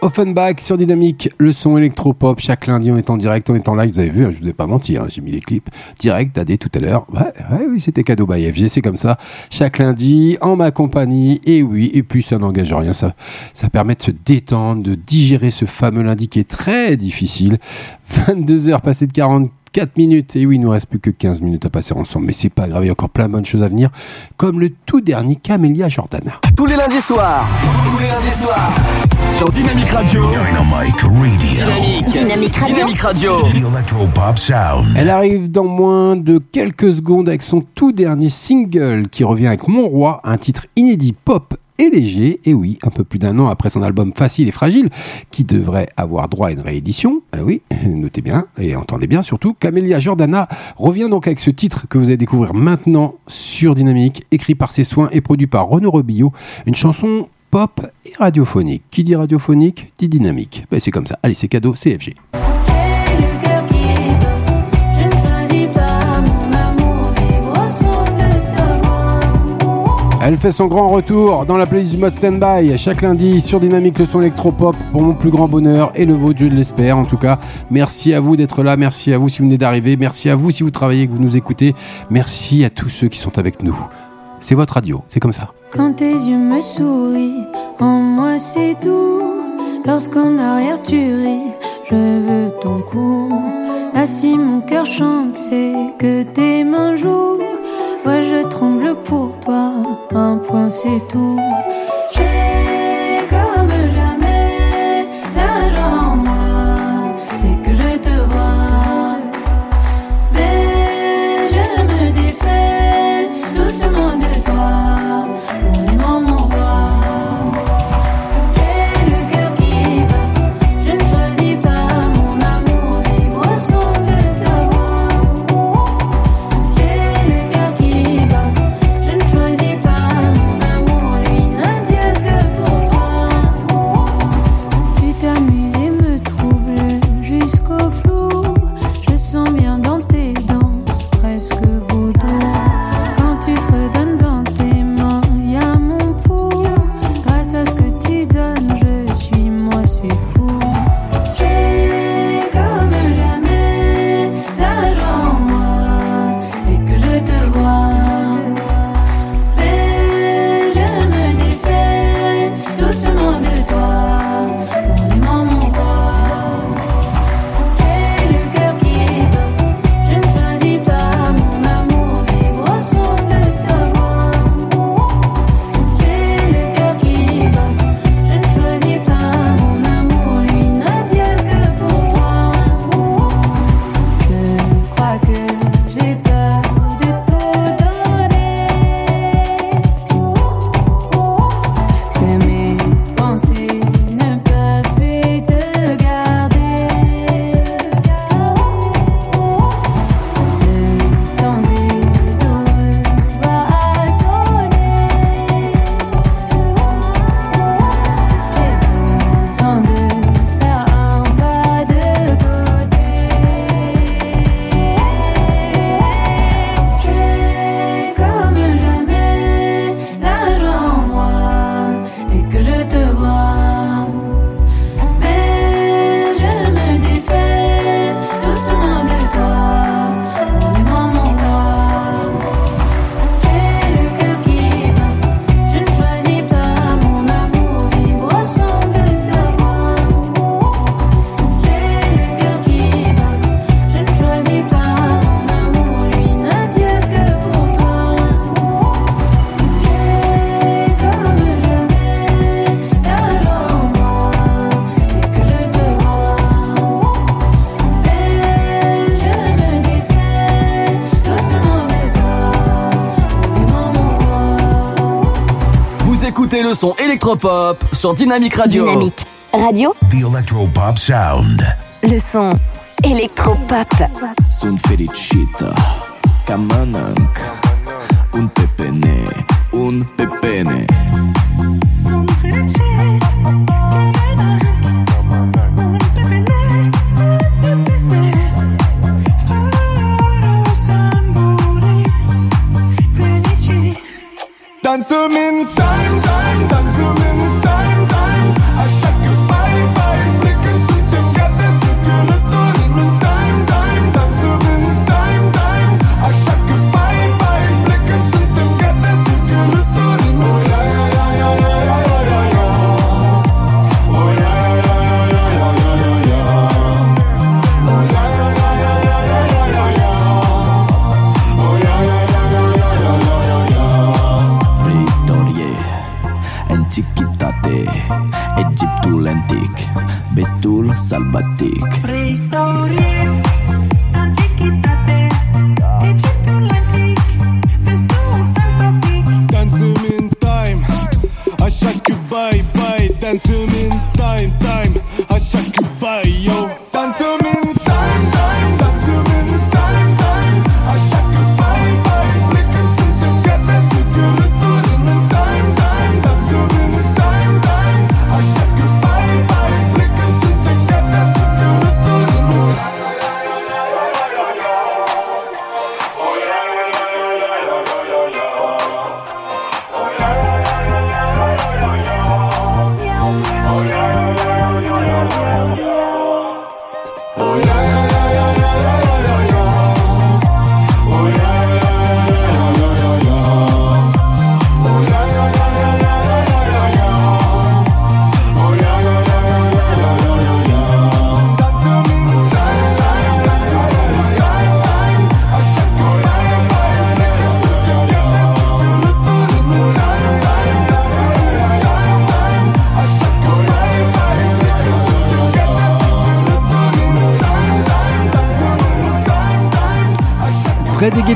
Offenbach sur Dynamique, le son électropop. Chaque lundi, on est en direct, on est en live. Vous avez vu, hein, je vous ai pas menti, hein, j'ai mis les clips direct à des tout à l'heure. Ouais, oui, c'était cadeau by FG, c'est comme ça. Chaque lundi, en ma compagnie, et oui, et puis ça n'engage rien. Ça, ça permet de se détendre, de digérer ce fameux lundi qui est très difficile. (laughs) 22h passé de 40 4 minutes. Et oui, il nous reste plus que 15 minutes à passer ensemble. Mais c'est pas grave, il y a encore plein de bonnes choses à venir. Comme le tout dernier Camélia Jordana. Tous les lundis soirs. Tous les lundis soirs. Sur Dynamic Radio. Dynamic Radio. Dynamic Radio. Dynamic Radio. Electropop Sound. Elle arrive dans moins de quelques secondes avec son tout dernier single qui revient avec Mon Roi, un titre inédit pop et léger, et oui, un peu plus d'un an après son album Facile et Fragile, qui devrait avoir droit à une réédition. Ah oui, (laughs) notez bien et entendez bien surtout. Camélia Jordana revient donc avec ce titre que vous allez découvrir maintenant sur Dynamique, écrit par ses soins et produit par Renaud Robillot, une chanson pop et radiophonique. Qui dit radiophonique dit dynamique. Ben, c'est comme ça. Allez, c'est cadeau, CFG. Elle fait son grand retour dans la playlist du mode standby chaque lundi sur Dynamique le son électropop pour mon plus grand bonheur et le vôtre, je l'espère. En tout cas, merci à vous d'être là, merci à vous si vous venez d'arriver, merci à vous si vous travaillez, que vous nous écoutez, merci à tous ceux qui sont avec nous. C'est votre radio, c'est comme ça. Quand tes yeux me sourient, en moi c'est doux. Lorsqu'en arrière je veux ton. Je tremble pour toi, un point c'est tout. Électropop sur Dynamique Radio. Dynamique Radio, The Electropop Sound. le son électropop. Sunt fericită Ca mănânc Un pepene Un pepene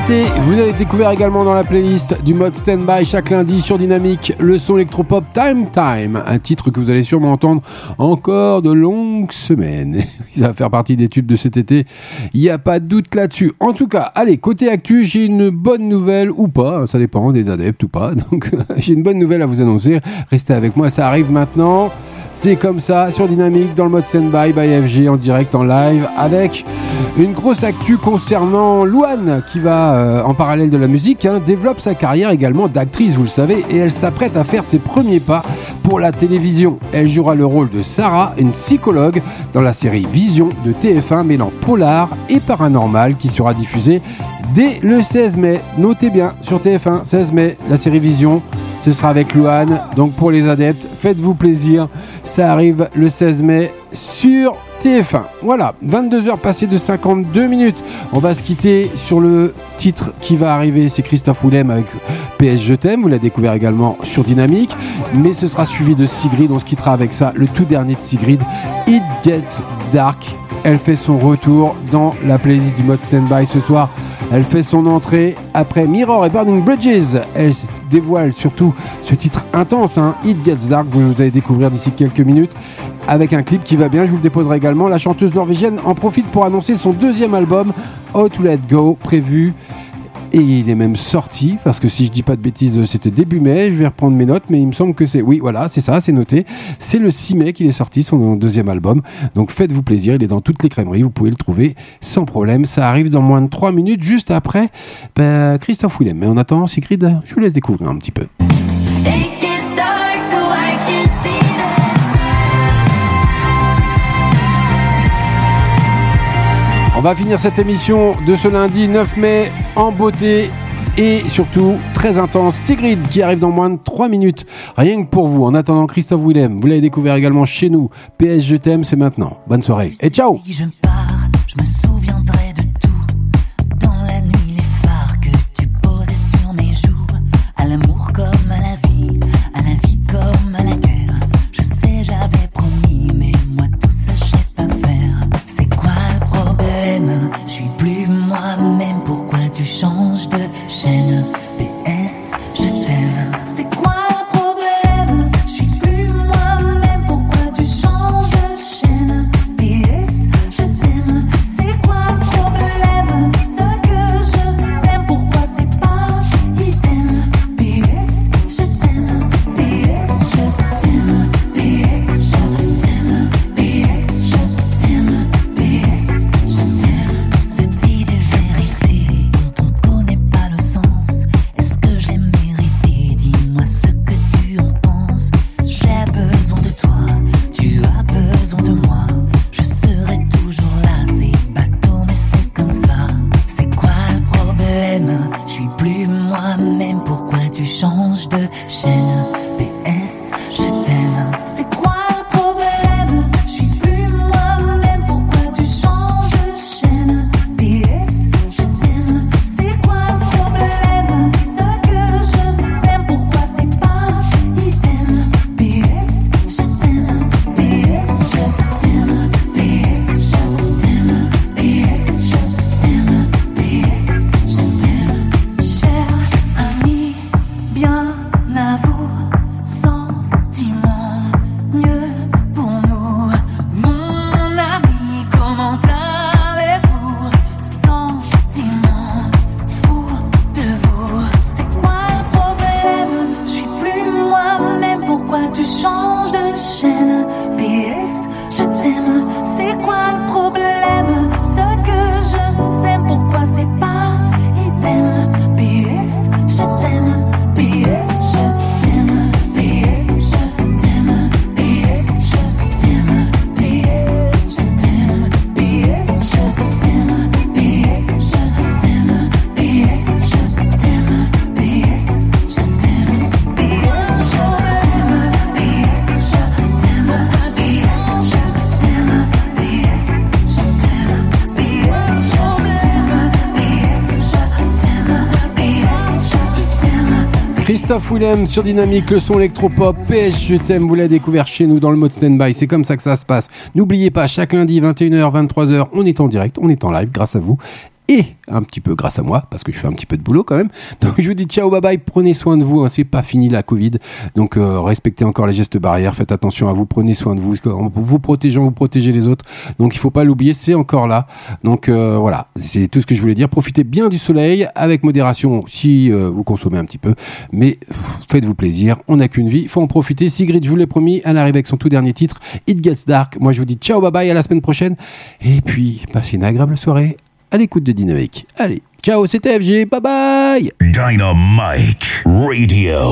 Vous avez découvert également dans la playlist du mode stand-by chaque lundi sur Dynamique le son électropop Time Time, un titre que vous allez sûrement entendre encore de longues semaines. (laughs) Ça va faire partie des tubes de cet été, il n'y a pas de doute là-dessus. En tout cas, allez, côté actu, j'ai une bonne nouvelle ou pas, ça dépend des adeptes ou pas, (laughs) donc (laughs) j'ai une bonne nouvelle à vous annoncer. Restez avec moi, ça arrive maintenant. C'est comme ça sur Dynamique dans le mode Standby by FG en direct en live avec une grosse actu concernant Louane qui va euh, en parallèle de la musique hein, développe sa carrière également d'actrice vous le savez et elle s'apprête à faire ses premiers pas pour la télévision. Elle jouera le rôle de Sarah, une psychologue dans la série Vision de TF1 mêlant polar et paranormal qui sera diffusée dès le 16 mai. Notez bien sur TF1 16 mai la série Vision ce sera avec Louane. Donc pour les adeptes, faites-vous plaisir. Ça arrive le 16 mai sur TF1. Voilà, 22h passées de 52 minutes. On va se quitter sur le titre qui va arriver. C'est Christophe Willem avec PS Je t'aime. Vous l'avez découvert également sur Dynamique. Mais ce sera suivi de Sigrid. On se quittera avec ça. Le tout dernier de Sigrid, It Gets Dark. Elle fait son retour dans la playlist du mode Standby ce soir. Elle fait son entrée après Mirror et Burning Bridges. Elle dévoile surtout ce titre intense, hein, It Gets Dark, vous allez découvrir d'ici quelques minutes, avec un clip qui va bien, je vous le déposerai également. La chanteuse norvégienne en profite pour annoncer son deuxième album, How to Let Go, prévu. Et il est même sorti, parce que si je dis pas de bêtises, c'était début mai, je vais reprendre mes notes, mais il me semble que c'est... Oui, voilà, c'est ça, c'est noté. C'est le 6 mai qu'il est sorti, son deuxième album. Donc faites-vous plaisir, il est dans toutes les crèmeries, vous pouvez le trouver sans problème. Ça arrive dans moins de 3 minutes, juste après ben, Christophe Willem. Mais en attendant, Sigrid, je vous laisse découvrir un petit peu. On va finir cette émission de ce lundi 9 mai en beauté et surtout très intense. Sigrid qui arrive dans moins de 3 minutes. Rien que pour vous. En attendant, Christophe Willem, vous l'avez découvert également chez nous. PS Je c'est maintenant. Bonne soirée et ciao je me souviendrai Willem sur Dynamique, le son électropop, PS Je t'aime, vous l'avez découvert chez nous dans le mode stand-by, c'est comme ça que ça se passe. N'oubliez pas, chaque lundi, 21h, 23h, on est en direct, on est en live grâce à vous. Et un petit peu grâce à moi, parce que je fais un petit peu de boulot quand même. (laughs) Donc je vous dis ciao, bye bye, prenez soin de vous, hein, c'est pas fini la Covid. Donc euh, respectez encore les gestes barrières, faites attention à vous, prenez soin de vous. En vous protégeant, vous protégez les autres. Donc il faut pas l'oublier, c'est encore là. Donc euh, voilà, c'est tout ce que je voulais dire. Profitez bien du soleil, avec modération si euh, vous consommez un petit peu. Mais faites-vous plaisir, on n'a qu'une vie, faut en profiter. Sigrid, je vous l'ai promis, elle arrive avec son tout dernier titre, It Gets Dark. Moi je vous dis ciao, bye bye, à la semaine prochaine. Et puis, passez une agréable soirée à l'écoute de Dynamique. Allez, ciao, c'était FG, bye bye Dynamite Radio.